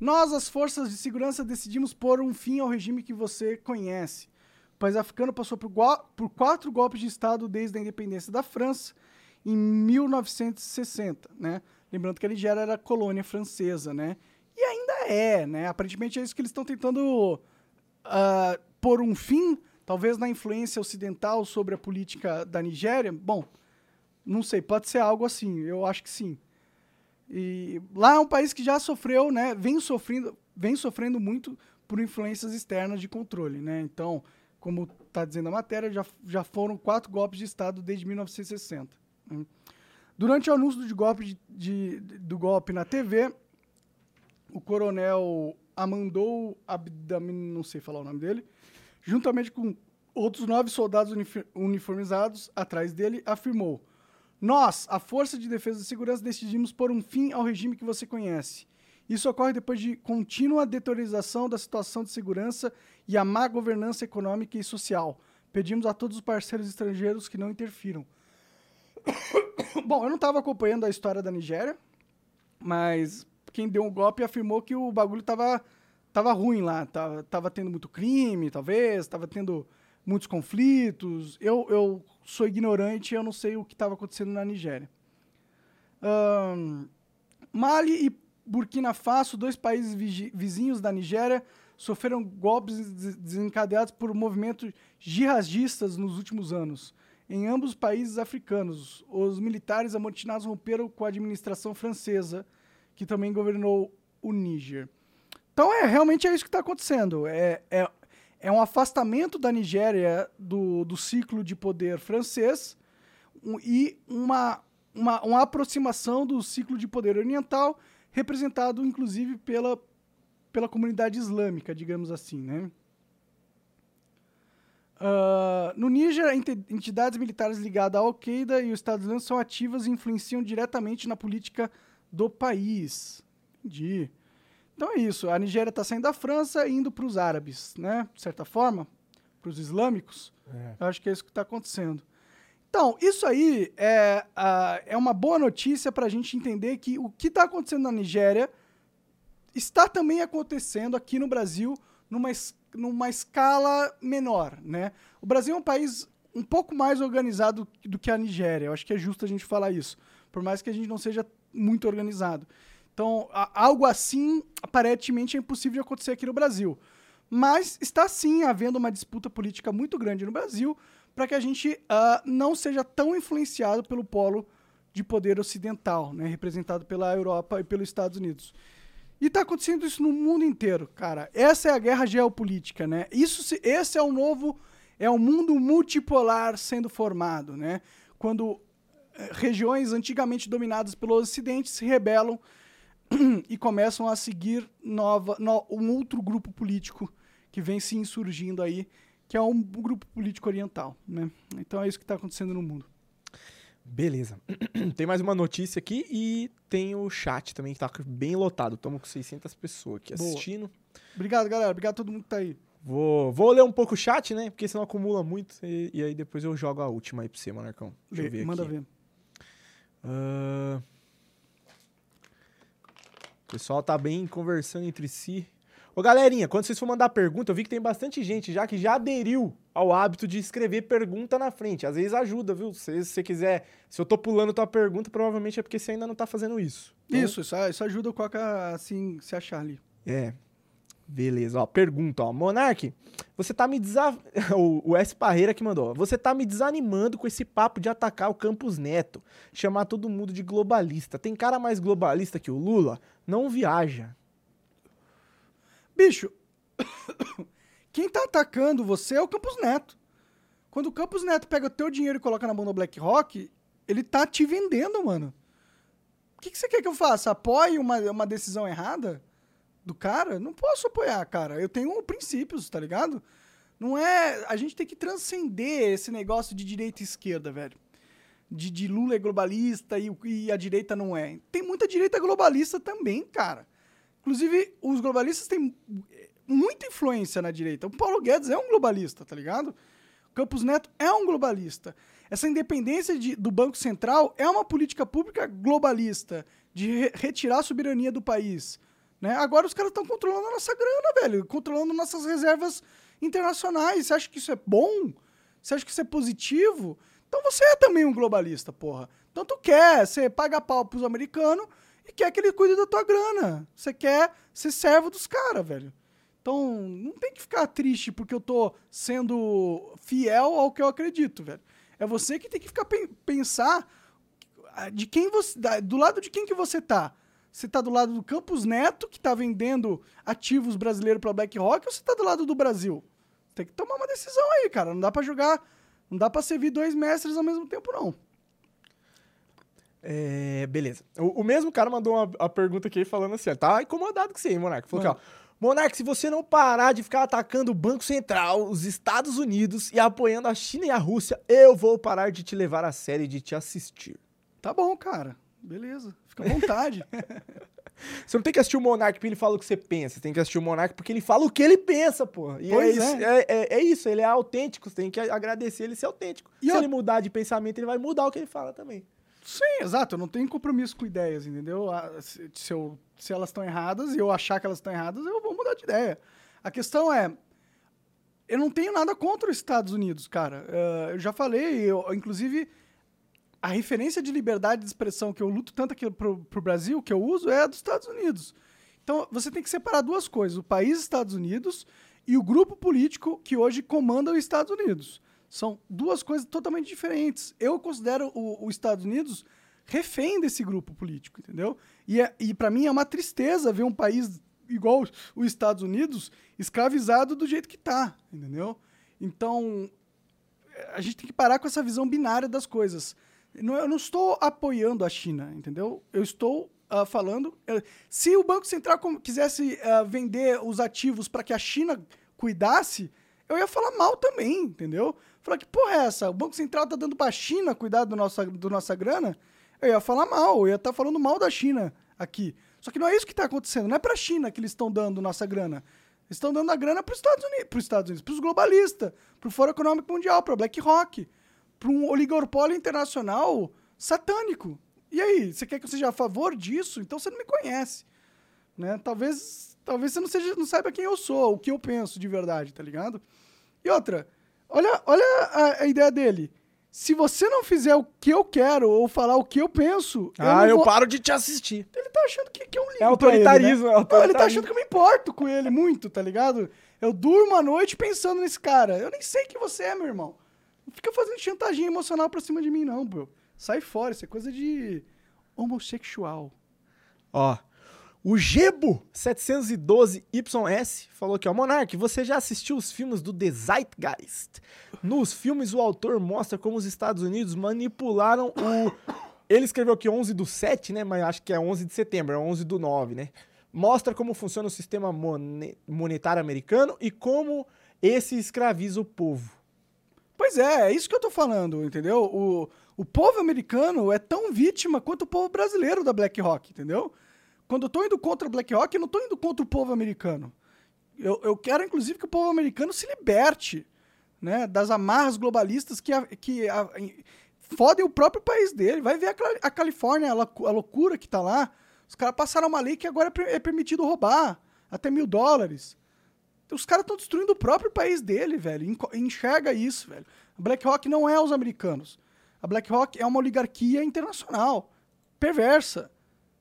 nós, as forças de segurança, decidimos pôr um fim ao regime que você conhece. O país africano passou por, por quatro golpes de Estado desde a independência da França em 1960, né? Lembrando que a Nigéria era colônia francesa, né? E ainda é, né? Aparentemente é isso que eles estão tentando uh, pôr um fim, talvez na influência ocidental sobre a política da Nigéria. Bom, não sei, pode ser algo assim, eu acho que sim. E lá é um país que já sofreu, né, vem sofrendo, vem sofrendo muito por influências externas de controle, né? Então, como está dizendo a matéria, já, já foram quatro golpes de Estado desde 1960. Né? Durante o anúncio de golpe de, de, do golpe na TV, o coronel Amandou Abdamin, não sei falar o nome dele, juntamente com outros nove soldados uniformizados atrás dele, afirmou nós, a Força de Defesa e Segurança, decidimos pôr um fim ao regime que você conhece. Isso ocorre depois de contínua deteriorização da situação de segurança e a má governança econômica e social. Pedimos a todos os parceiros estrangeiros que não interfiram. <coughs> Bom, eu não estava acompanhando a história da Nigéria, mas quem deu um golpe afirmou que o bagulho estava tava ruim lá. Tava, tava tendo muito crime, talvez, estava tendo muitos conflitos. Eu, eu sou ignorante, eu não sei o que estava acontecendo na Nigéria. Um, Mali e Burkina Faso, dois países vizinhos da Nigéria, sofreram golpes desencadeados por movimentos jihadistas nos últimos anos. Em ambos os países africanos, os militares amotinados romperam com a administração francesa, que também governou o Níger. Então, é realmente é isso que está acontecendo. É, é, é um afastamento da Nigéria do, do ciclo de poder francês um, e uma, uma, uma aproximação do ciclo de poder oriental, representado inclusive pela, pela comunidade islâmica, digamos assim. Né? Uh, no Níger, entidades militares ligadas à Al-Qaeda e o Estado Islâmico são ativas e influenciam diretamente na política do país. Entendi. Então é isso. A Nigéria está saindo da França e indo para os árabes, né? De certa forma, para os islâmicos. É. Eu acho que é isso que está acontecendo. Então, isso aí é, uh, é uma boa notícia para a gente entender que o que está acontecendo na Nigéria está também acontecendo aqui no Brasil numa, numa escala menor, né? O Brasil é um país um pouco mais organizado do que a Nigéria. Eu acho que é justo a gente falar isso, por mais que a gente não seja muito organizado. Então, algo assim, aparentemente, é impossível de acontecer aqui no Brasil. Mas está sim havendo uma disputa política muito grande no Brasil para que a gente uh, não seja tão influenciado pelo polo de poder ocidental, né, representado pela Europa e pelos Estados Unidos. E está acontecendo isso no mundo inteiro, cara. Essa é a guerra geopolítica, né? Isso, esse é o novo, é o mundo multipolar sendo formado, né? Quando eh, regiões antigamente dominadas pelo Ocidente se rebelam <clears throat> e começam a seguir nova, no, um outro grupo político que vem se insurgindo aí, que é um grupo político oriental. Né? Então é isso que está acontecendo no mundo. Beleza. <clears throat> tem mais uma notícia aqui e tem o chat também que está bem lotado. Estamos com 600 pessoas aqui Boa. assistindo. Obrigado, galera. Obrigado a todo mundo que está aí. Vou, vou ler um pouco o chat, né? Porque senão acumula muito. E, e aí depois eu jogo a última aí pra você, Monarcão. Deixa eu ver Manda aqui. ver. O pessoal tá bem conversando entre si. Ô, galerinha, quando vocês for mandar pergunta, eu vi que tem bastante gente já que já aderiu ao hábito de escrever pergunta na frente. Às vezes ajuda, viu? Se você quiser, se eu tô pulando tua pergunta, provavelmente é porque você ainda não tá fazendo isso. Então, Isso, isso, isso ajuda o Coca assim se achar ali. É. Beleza, ó. Pergunta, ó. Monark, você tá me desa... <laughs> o, S. Parreira que mandou. Você tá me desanimando com esse papo de atacar o Campos Neto, chamar todo mundo de globalista. Tem cara mais globalista que o Lula? Não viaja. Bicho, <coughs> quem tá atacando você é o Campos Neto. Quando o Campos Neto pega o teu dinheiro e coloca na mão do BlackRock, ele tá te vendendo, mano. O que, que você quer que eu faça? Apoie uma, uma decisão errada do cara? Não posso apoiar, cara. Eu tenho princípios, tá ligado? Não é. A gente tem que transcender esse negócio de direita e esquerda, velho. De, de Lula é globalista e, e a direita não é. Tem muita direita globalista também, cara. Inclusive, os globalistas têm muita influência na direita. O Paulo Guedes é um globalista, tá ligado? O Campos Neto é um globalista. Essa independência de- do Banco Central é uma política pública globalista, de re- retirar a soberania do país. Né? Agora os caras estão controlando a nossa grana, velho, controlando nossas reservas internacionais. Você acha que isso é bom? Você acha que isso é positivo? Então você é também um globalista, porra. Então tu quer, você paga pau pros americanos e quer que ele cuide da tua grana. Você quer ser servo dos caras, velho. Então, não tem que ficar triste porque eu tô sendo fiel ao que eu acredito, velho. É você que tem que ficar pen- pensar de quem você, do lado de quem que você tá. Você tá do lado do Campos Neto, que tá vendendo ativos brasileiros pra BlackRock, ou você tá do lado do Brasil? Tem que tomar uma decisão aí, cara. Não dá pra jogar, não dá pra servir dois mestres ao mesmo tempo, não. É, beleza. O, o mesmo cara mandou uma, a pergunta aqui falando assim, ó, tá incomodado com você, hein, Monark? Falou aqui, ó. Monark, se você não parar de ficar atacando o Banco Central, os Estados Unidos e apoiando a China e a Rússia, eu vou parar de te levar a sério e de te assistir. Tá bom, cara. Beleza. Fica à vontade. <laughs> Você não tem que assistir o Monark porque ele fala o que você pensa. Você tem que assistir o Monark porque ele fala o que ele pensa, pô. E Pois é, isso, é. é- é isso, ele é autêntico. Você tem que agradecer ele ser autêntico. E se eu- ele mudar de pensamento, ele vai mudar o que ele fala também. Sim, exato. Eu não tenho compromisso com ideias, entendeu? Se, eu- se elas estão erradas e eu achar que elas estão erradas, eu vou mudar de ideia. A questão é. Eu não tenho nada contra os Estados Unidos, cara. Ah, eu já falei, eu- inclusive, a referência de liberdade de expressão que eu luto tanto aqui pro, pro Brasil, que eu uso, é a dos Estados Unidos. Então, você tem que separar duas coisas: o país Estados Unidos e o grupo político que hoje comanda os Estados Unidos. São duas coisas totalmente diferentes. Eu considero os Estados Unidos refém desse grupo político, entendeu? E, é, e para mim é uma tristeza ver um país igual os Estados Unidos escravizado do jeito que tá, entendeu? Então, a gente tem que parar com essa visão binária das coisas. Não- eu não estou apoiando a China, entendeu? Eu estou ah, falando. eh, se o Banco Central quisesse ah, vender os ativos para que a China cuidasse, eu ia falar mal também, entendeu? Falar que porra é essa? O Banco Central tá dando para a China cuidar do nossa, do nossa grana? Eu ia falar mal, eu ia estar falando mal da China aqui. Só que não é isso que está acontecendo. Não é para a China que eles estão dando nossa grana. Eles estão dando a grana para os Estados Unidos, para os Estados Unidos, para os globalistas, para o Fórum Econômico Mundial, para BlackRock, para um oligopólio internacional satânico. E aí, você quer que eu seja a favor disso? Então você não me conhece, né? Talvez, talvez você não seja, não saiba quem eu sou, o que eu penso de verdade, tá ligado? E outra, olha, olha a, a ideia dele. Se você não fizer o que eu quero ou falar o que eu penso, ah, não eu vou- paro de te assistir. ele tá achando que, que eu ligo É autoritarismo, ele, é né? Não, ele tá autoritarismo. achando que eu me importo com ele muito, tá ligado? Eu durmo à noite pensando nesse cara. Eu nem sei quem você é, meu irmão. Não fica fazendo chantagem emocional pra cima de mim, não, bro. Sai fora, isso é coisa de homossexual. Ó, o Gebo 712YS falou aqui, ó, Monark, você já assistiu os filmes do The Zeitgeist? Nos filmes, o autor mostra como os Estados Unidos manipularam o... <coughs> Ele escreveu aqui 11 do 7, né, mas acho que é 11 de setembro, é 11 do 9, né? Mostra como funciona o sistema mone- monetário americano e como esse escraviza o povo. Pois é, é isso que eu tô falando, entendeu? O, o povo americano é tão vítima quanto o povo brasileiro da BlackRock, entendeu? Quando eu tô indo contra a BlackRock, eu não tô indo contra o povo americano. Eu, eu quero, inclusive, que o povo americano se liberte né, das amarras globalistas que, a- que a- em- fodem o próprio país dele. Vai ver a, a Califórnia, a, a loucura que tá lá. Os caras passaram uma lei que agora é é permitido roubar até mil dólares. Os caras estão destruindo o próprio país dele, velho. Enxerga isso, velho. A BlackRock não é os americanos. A BlackRock é uma oligarquia internacional, perversa.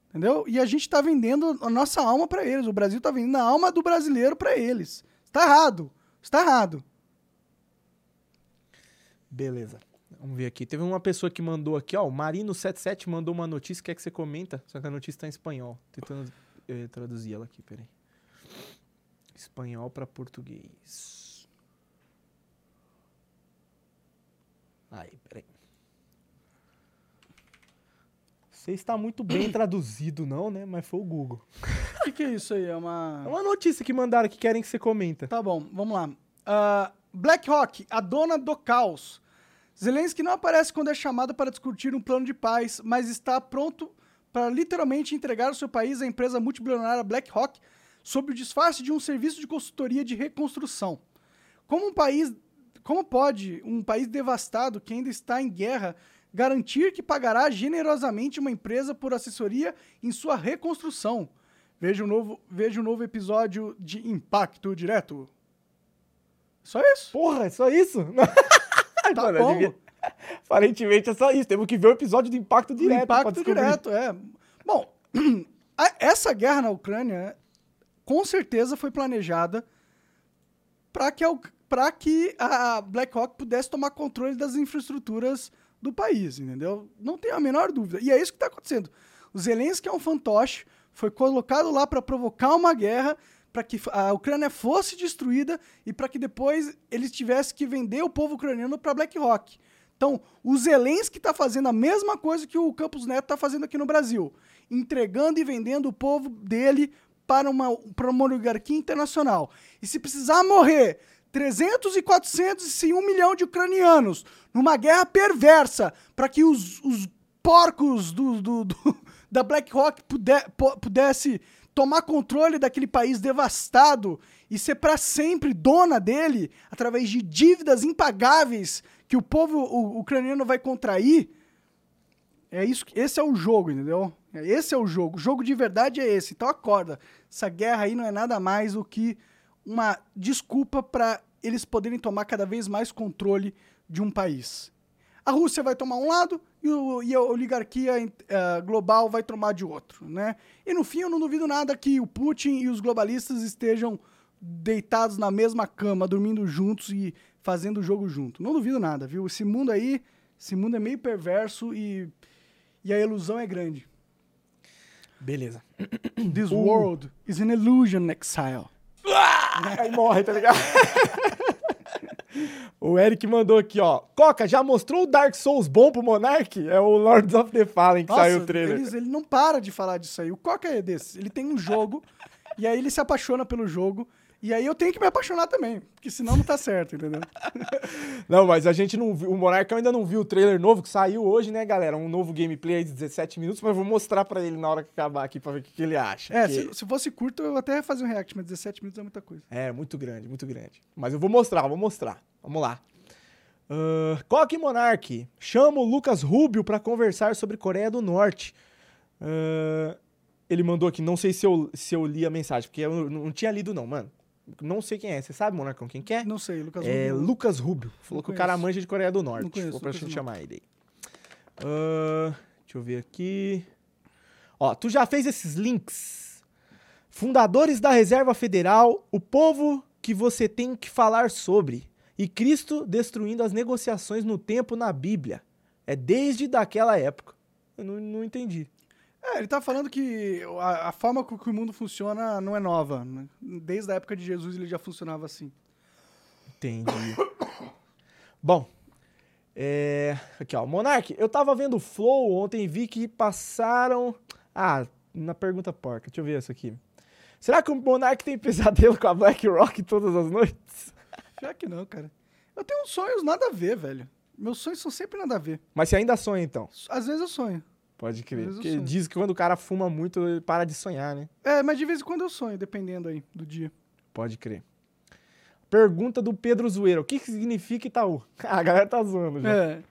Entendeu? E a gente tá vendendo a nossa alma pra eles. O Brasil tá vendendo a alma do brasileiro pra eles. Está errado. Está errado. Beleza. Vamos ver aqui. Teve uma pessoa que mandou aqui, ó. O Marino77 mandou uma notícia, quer que você comenta? Só que a notícia tá em espanhol. Tentando eh, traduzir ela aqui, peraí. Espanhol pra português. Aí, peraí. Você está muito bem <clears throat> traduzido, não, né? Mas foi o Google. O <laughs> que, que é isso aí? É uma. É uma notícia que mandaram que querem que você comenta. Tá bom, vamos lá. Ah, BlackRock, a dona do caos. Zelensky não aparece quando é chamado para discutir um plano de paz, mas está pronto para literalmente entregar o seu país à empresa multibilionária BlackRock sob o disfarce de um serviço de consultoria de reconstrução. Como um país, como pode um país devastado que ainda está em guerra garantir que pagará generosamente uma empresa por assessoria em sua reconstrução? Veja o novo, veja o novo episódio de Impacto Direto. Só isso. Porra, é só isso? <laughs> Tá Mano, bom. devia- Aparentemente é só isso. Temos que ver o episódio do Impacto Direto. Impacto. Direto, é. Bom, <clears throat> essa guerra na Ucrânia com certeza foi planejada para que, pra que a BlackRock pudesse tomar controle das infraestruturas do país, entendeu? Não tenho a menor dúvida. E é isso que está acontecendo. O Zelensky é um fantoche, foi colocado lá para provocar uma guerra, para que a Ucrânia fosse destruída e para que depois eles tivessem que vender o povo ucraniano para BlackRock. Então, o Zelensky está fazendo a mesma coisa que o Campos Neto está fazendo aqui no Brasil, entregando e vendendo o povo dele para uma, para uma oligarquia internacional. E se precisar morrer 300 e 400 e 1 milhão de ucranianos numa guerra perversa para que os, os porcos do, do- do- <laughs> da BlackRock puder, pudesse tomar controle daquele país devastado e ser para sempre dona dele através de dívidas impagáveis que o povo u- ucraniano vai contrair. É isso, esse é o jogo, entendeu? Esse é o jogo. O jogo de verdade é esse. Então acorda. Essa guerra aí não é nada mais do que uma desculpa para eles poderem tomar cada vez mais controle de um país. A Rússia vai tomar um lado e, o- e a oligarquia eh, global vai tomar de outro, né? E no fim eu não duvido nada que o Putin e os globalistas estejam deitados na mesma cama, dormindo juntos e fazendo o jogo junto. Não duvido nada, viu? Esse mundo aí, esse mundo é meio perverso e, e a ilusão é grande. Beleza. <clears throat> This world is an illusion exile. <laughs> Aí morre, tá ligado? <laughs> o Eric mandou aqui, ó. Coca, já mostrou o Dark Souls bom pro Monark? É o Lords of the Fallen que saiu o trailer. eles- ele não para de falar disso aí. O Coca é desse. Ele tem um jogo <laughs> e aí ele se apaixona pelo jogo. E aí eu tenho que me apaixonar também, porque senão não tá certo, entendeu? <laughs> Não, mas a gente não viu. O Monark ainda não viu o trailer novo que saiu hoje, né, galera? Um novo gameplay de 17 minutos, mas eu vou mostrar pra ele na hora que acabar aqui pra ver o que, que ele acha. É, porque- se, se fosse curto eu até ia fazer um react, mas 17 minutos é muita coisa. É, muito grande, muito grande. Mas eu vou mostrar, vou mostrar. Vamos lá. Uh, Coque Monark, chama o Lucas Rubio pra conversar sobre Coreia do Norte. Ah, ele mandou aqui, não sei se eu, se eu li a mensagem, porque eu não, não tinha lido não, mano. Não sei quem é. Você sabe, Monarcão, quem que é? Não sei, Lucas É Rubio. Lucas Rubio. Falou Não que o cara conheço. manja de Coreia do Norte. Não conheço, Vou pra gente conheço, chamar ele aí. Ah, deixa eu ver aqui. Ó, tu já fez esses links? Fundadores da Reserva Federal, o povo que você tem que falar sobre. E Cristo destruindo as negociações no tempo na Bíblia. É desde daquela época. Eu não, não entendi. É, ele tá falando que a, a forma com que o mundo funciona não é nova. né? Desde a época de Jesus ele já funcionava assim. Entendi. Bom, é... aqui ó, Monark, eu tava vendo o Flow ontem e vi que passaram... Ah, na pergunta porca, deixa eu ver essa aqui. Será que o Monark tem pesadelo com a Black Rock todas as noites? Já que não, cara. Eu tenho sonhos nada a ver, velho. Meus sonhos são sempre nada a ver. Mas você ainda sonha então? Às vezes eu sonho. Pode crer. Porque diz que quando o cara fuma muito, ele para de sonhar, né? É, mas de vez em quando eu sonho, dependendo aí do dia. Pode crer. Pergunta do Pedro Zoeira. O que que significa Itaú? <laughs> a galera tá zoando já. É.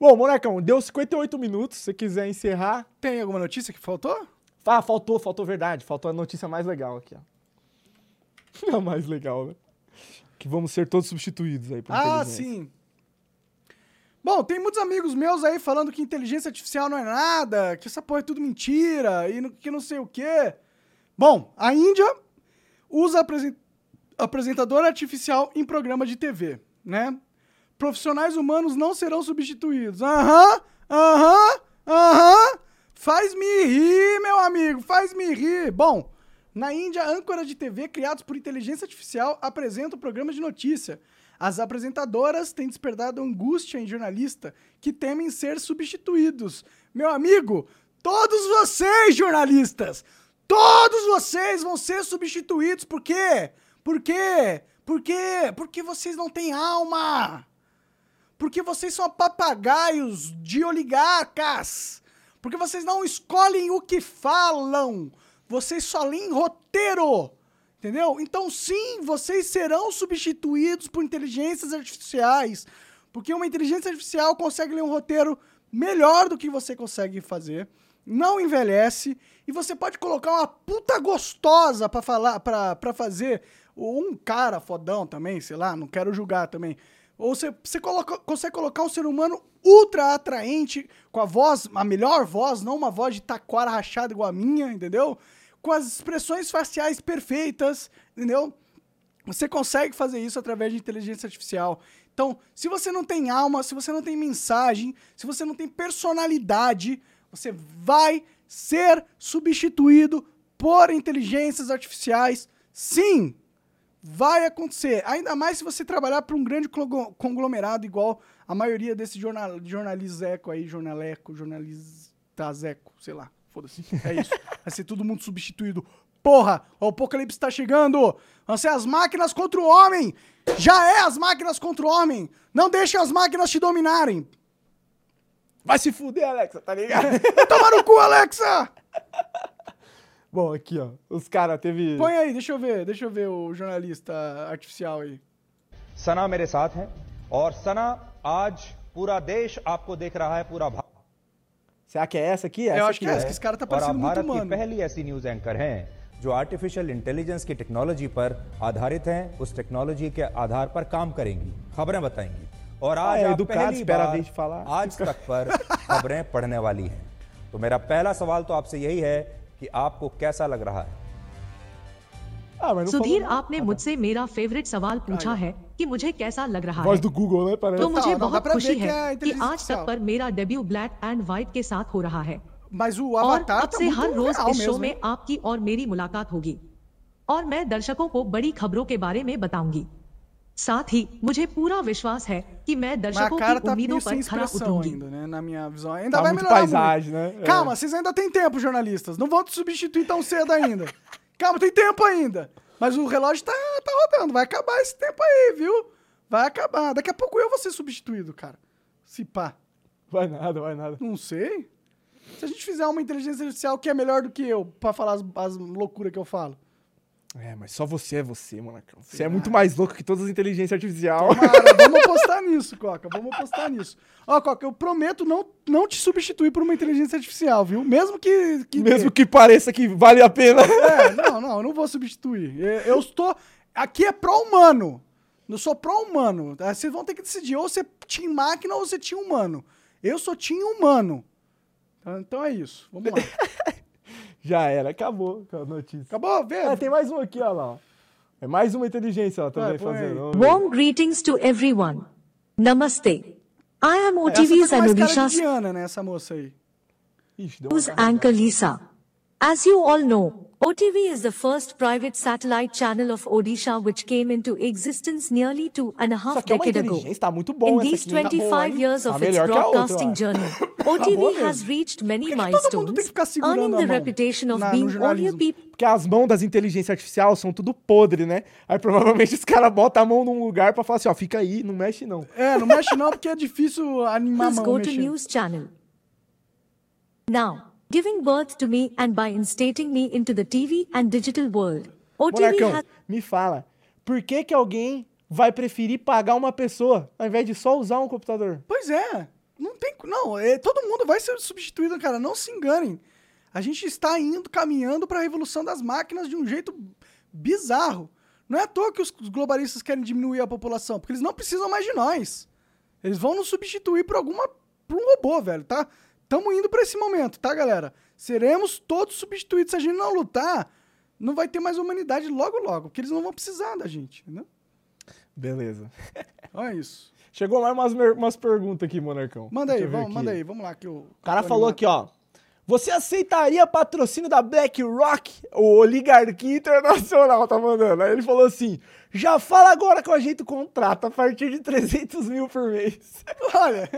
Bom, Monarcão, deu 58 minutos. Se você quiser encerrar. Tem alguma notícia que faltou? Ah, faltou, faltou verdade. Faltou a notícia mais legal aqui, ó. <laughs> A mais legal, né? Que vamos ser todos substituídos aí por Ah, sim. Bom, tem muitos amigos meus aí falando que inteligência artificial não é nada, que essa porra é tudo mentira e que não sei o quê. Bom, a Índia usa apresen- apresentador artificial em programa de TV, né? Profissionais humanos não serão substituídos. Aham, aham, aham. Faz-me rir, meu amigo, faz-me rir. Bom, na Índia, âncoras de TV criados por inteligência artificial apresentam programas de notícia. As apresentadoras têm despertado angústia em jornalistas que temem ser substituídos. Meu amigo, todos vocês, jornalistas, todos vocês vão ser substituídos. Por quê? Por quê? Por quê? Porque vocês não têm alma. Porque vocês são papagaios de oligarcas. Porque vocês não escolhem o que falam. Vocês só leem roteiro. Entendeu? Então, sim, vocês serão substituídos por inteligências artificiais. Porque uma inteligência artificial consegue ler um roteiro melhor do que você consegue fazer. Não envelhece. E você pode colocar uma puta gostosa pra falar, pra fazer. Ou um cara fodão também, sei lá, não quero julgar também. Ou você, você coloca- consegue colocar um ser humano ultra atraente, com a voz, a melhor voz, não uma voz de taquara rachada igual a minha, entendeu? Com as expressões faciais perfeitas, entendeu? Você consegue fazer isso através de inteligência artificial. Então, se você não tem alma, se você não tem mensagem, se você não tem personalidade, você vai ser substituído por inteligências artificiais. Sim, vai acontecer. Ainda mais se você trabalhar para um grande conglo- conglomerado igual a maioria desses jornal, jornalizeco aí, jornaleco, jornalistazeco, sei lá Foda-se. É isso. Vai ser todo mundo substituído. Porra, o apocalipse tá chegando. Vão ser as máquinas contra o homem. Já é as máquinas contra o homem. Não deixe as máquinas te dominarem. Vai se fuder, Alexa, tá ligado? Vai <laughs> tomar no cu, Alexa! Bom, aqui, ó. Os caras teve. Põe aí, deixa eu ver, deixa eu ver o jornalista artificial aí. सना मेरे साथ हैं और सना आज पूरा देश आपको देख रहा है पूरा Bharat Será que é essa aqui? Essa eu acho aqui, que é. essa, que esse cara tá और parecendo muito भारत की humano. पहली ऐसी न्यूज़ एंकर हैं जो आर्टिफिशियल इंटेलिजेंस की टेक्नोलॉजी पर आधारित हैं उस टेक्नोलॉजी के आधार पर काम करेंगी खबरें बताएँगी। और आज Ah, é आप पहली बार. आज तक पर खबरें पढ़ने वाली हैं। तो मेरा पहला सवाल तो आपसे यही है कि आपको कैसा लग रहा है? Ah, सुधीर आपने मुझसे मेरा फेवरेट सवाल पूछा है। कि मुझे कैसा लग रहा है। तो, तो मुझे बहुत खुशी है कि आज तक पर मेरा डेब्यू ब्लैक एंड व्हाइट के साथ हो रहा है। और अब से हर रोज इस शो में आपकी और मेरी मुलाकात होगी। और मैं दर्शकों को बड़ी खबरों के बारे में बताऊँगी। साथ ही मुझे पूरा विश्वास है कि मैं दर्शकों की उम्मीदों पर खरा उतरूँगी। Mas o relógio tá, tá rodando. Vai acabar esse tempo aí, viu? Vai acabar. Daqui a pouco eu vou ser substituído, cara. Se pá. Vai nada, vai nada. Não sei. Se a gente fizer uma inteligência artificial que é melhor do que eu pra falar as, as loucuras que eu falo. É, mas só você é você, monacão. Você é muito mais louco que todas as inteligências artificiais. Vamos apostar nisso, Coca. Vamos apostar nisso. Ó, Coca, eu prometo não, não te substituir por uma inteligência artificial, viu? Mesmo que. que Mesmo que pareça que vale a pena. É, não, não, eu não vou substituir. Eu, eu estou. Aqui é pró-humano. Eu sou pró-humano. tá? Vocês vão ter que decidir. Ou você tinha máquina ou você tinha humano. Eu sou tinha humano. Então é isso. Vamos lá. <laughs> Já era, acabou com a notícia. Acabou? Vê? Ah, tem mais um aqui, ó lá. É mais uma inteligência ela também fazendo. Warm greetings to everyone. Namaste. I am Essa OTV's tá and com mais cara de Diana, né? Essa moça aí. Ixi, deu uma anchor Lisa. As you all know, OTV is the first private satellite channel of Odisha which came into existence nearly two and a half é uma decade ago. tá muito bom In essa these aqui. hein? Tá boa, 25 years Tá of its a outra, broadcasting acho. journey, <laughs> boa OTV has reached many milestones, earning a the reputation of na- being only a people Porque as mãos das inteligências artificiais são tudo podre, né? Aí provavelmente <laughs> os caras botam a mão num lugar pra falar assim, ó, fica aí, não mexe não. É, não mexe não, porque é difícil animar a mão go to news channel. Now, giving birth to me and by instating me into the TV and digital world, OTV has me fala, por que que alguém vai preferir pagar uma pessoa ao invés de só usar um computador? Pois é. Não tem. Não, é, todo mundo vai ser substituído, cara. Não se enganem. A gente está indo, caminhando para a revolução das máquinas de um jeito bizarro. Não é à toa que os os globalistas querem diminuir a população, porque eles não precisam mais de nós. Eles vão nos substituir por alguma. por um robô, velho, tá? Tamo indo para esse momento, tá, galera? Seremos todos substituídos. Se a gente não lutar, não vai ter mais humanidade logo, logo, porque eles não vão precisar da gente, entendeu? Beleza. Olha isso. Chegou mais umas, umas perguntas aqui, Monarcão. Manda aí, eu vamos, aqui. manda aí, vamos lá. Que o O cara falou aqui, ó. Você aceitaria patrocínio da BlackRock, ou oligarquia internacional, tá mandando? Aí ele falou assim, já fala agora que a gente contrata a partir de 300 mil por mês. Olha,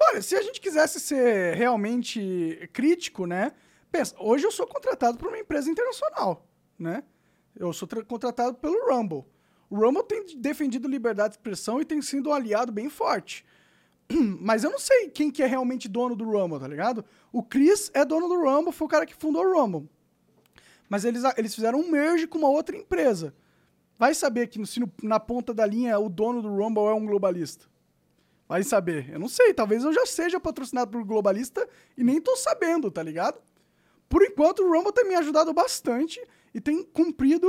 olha, se a gente quisesse ser realmente crítico, né? Pensa, hoje eu sou contratado por uma empresa internacional, né? Eu sou tra- contratado pelo Rumble. O Rumble tem defendido liberdade de expressão e tem sido um aliado bem forte. <clears throat> Mas eu não sei quem que é realmente dono do Rumble, tá ligado? O Chris é dono do Rumble, foi o cara que fundou o Rumble. Mas eles, eles fizeram um merge com uma outra empresa. Vai saber que se no- na ponta da linha o dono do Rumble é um globalista. Vai saber. Eu não sei, talvez eu já seja patrocinado por globalista e nem tô sabendo, tá ligado? Por enquanto, o Rumble tem me ajudado bastante e tem cumprido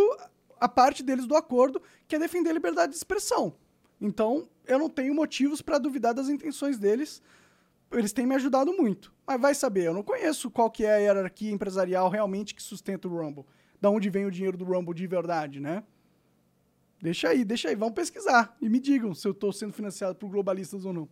a parte deles do acordo, que é defender a liberdade de expressão. Então, eu não tenho motivos para duvidar das intenções deles. Eles têm me ajudado muito. Mas vai saber, eu não conheço qual que é a hierarquia empresarial realmente que sustenta o Rumble. Da onde vem o dinheiro do Rumble de verdade, né? Deixa aí, deixa aí, vamos pesquisar e me digam se eu tô sendo financiado por globalistas ou não.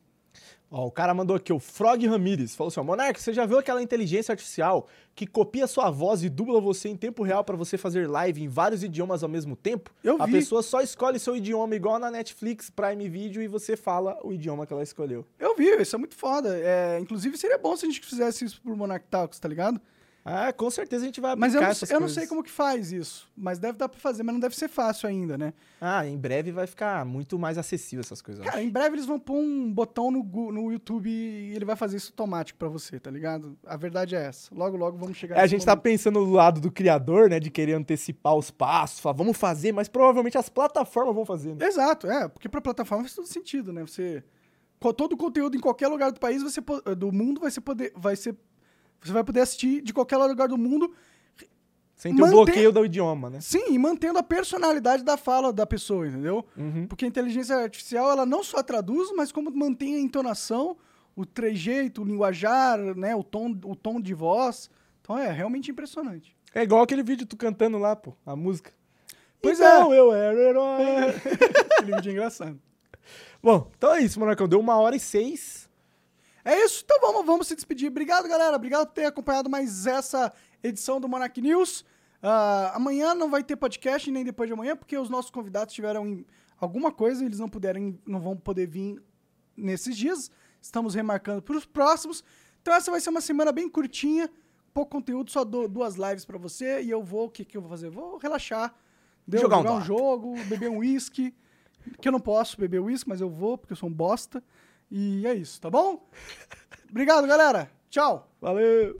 Ó, o cara mandou aqui, o Frog Ramirez, falou assim, ó, Monark, você já viu aquela inteligência artificial que copia sua voz e dubla você em tempo real pra você fazer live em vários idiomas ao mesmo tempo? Eu A vi. pessoa só escolhe seu idioma igual na Netflix, Prime Video e você fala o idioma que ela escolheu. Eu vi, isso é muito foda. É, inclusive, seria bom se a gente fizesse isso por Monarch Talks, tá ligado? Ah, com certeza a gente vai Mas eu, não, eu não sei como que faz isso. Mas deve dar pra fazer, mas não deve ser fácil ainda, né? Ah, em breve vai ficar muito mais acessível essas coisas. Cara, em breve eles vão pôr um botão no, no YouTube e ele vai fazer isso automático pra você, tá ligado? A verdade é essa. Logo, logo vamos chegar É, a gente tá momento. pensando do lado do criador, né, de querer antecipar os passos, falar, vamos fazer, mas provavelmente as plataformas vão fazer, né? Exato, é, porque pra plataforma faz todo sentido, né? Você. Todo o conteúdo em qualquer lugar do país, você, po- do mundo, vai ser poder. Vai ser. Você vai poder assistir de qualquer lugar do mundo Sem ter o Manter- bloqueio do idioma, né? Sim, e mantendo a personalidade da fala da pessoa, entendeu? Uhum. Porque a inteligência artificial, ela não só traduz, mas como mantém a entonação, o trejeito, o linguajar, né, o tom, o tom de voz. Então é realmente impressionante. É igual aquele vídeo tu cantando lá, pô, a música. Pois então, é. eu era herói. <laughs> Aquele vídeo é engraçado. Bom, então é isso, Monarcão. Deu uma hora e seis. É isso, então vamos, vamos se despedir. Obrigado, galera. Obrigado por ter acompanhado mais essa edição do Monarch News. Ah, amanhã não vai ter podcast, nem depois de amanhã, porque os nossos convidados tiveram em alguma coisa, eles não puderam, não vão poder vir nesses dias. Estamos remarcando para os próximos. Então essa vai ser uma semana bem curtinha, pouco conteúdo, só dou duas lives para você e eu vou, o que, que eu vou fazer? Vou relaxar, deu, Jogar jogar, um um jogo, beber um uísque, que eu não posso beber uísque, mas eu vou, porque eu sou um bosta. E é isso, tá bom? Obrigado, galera. Tchau. Valeu!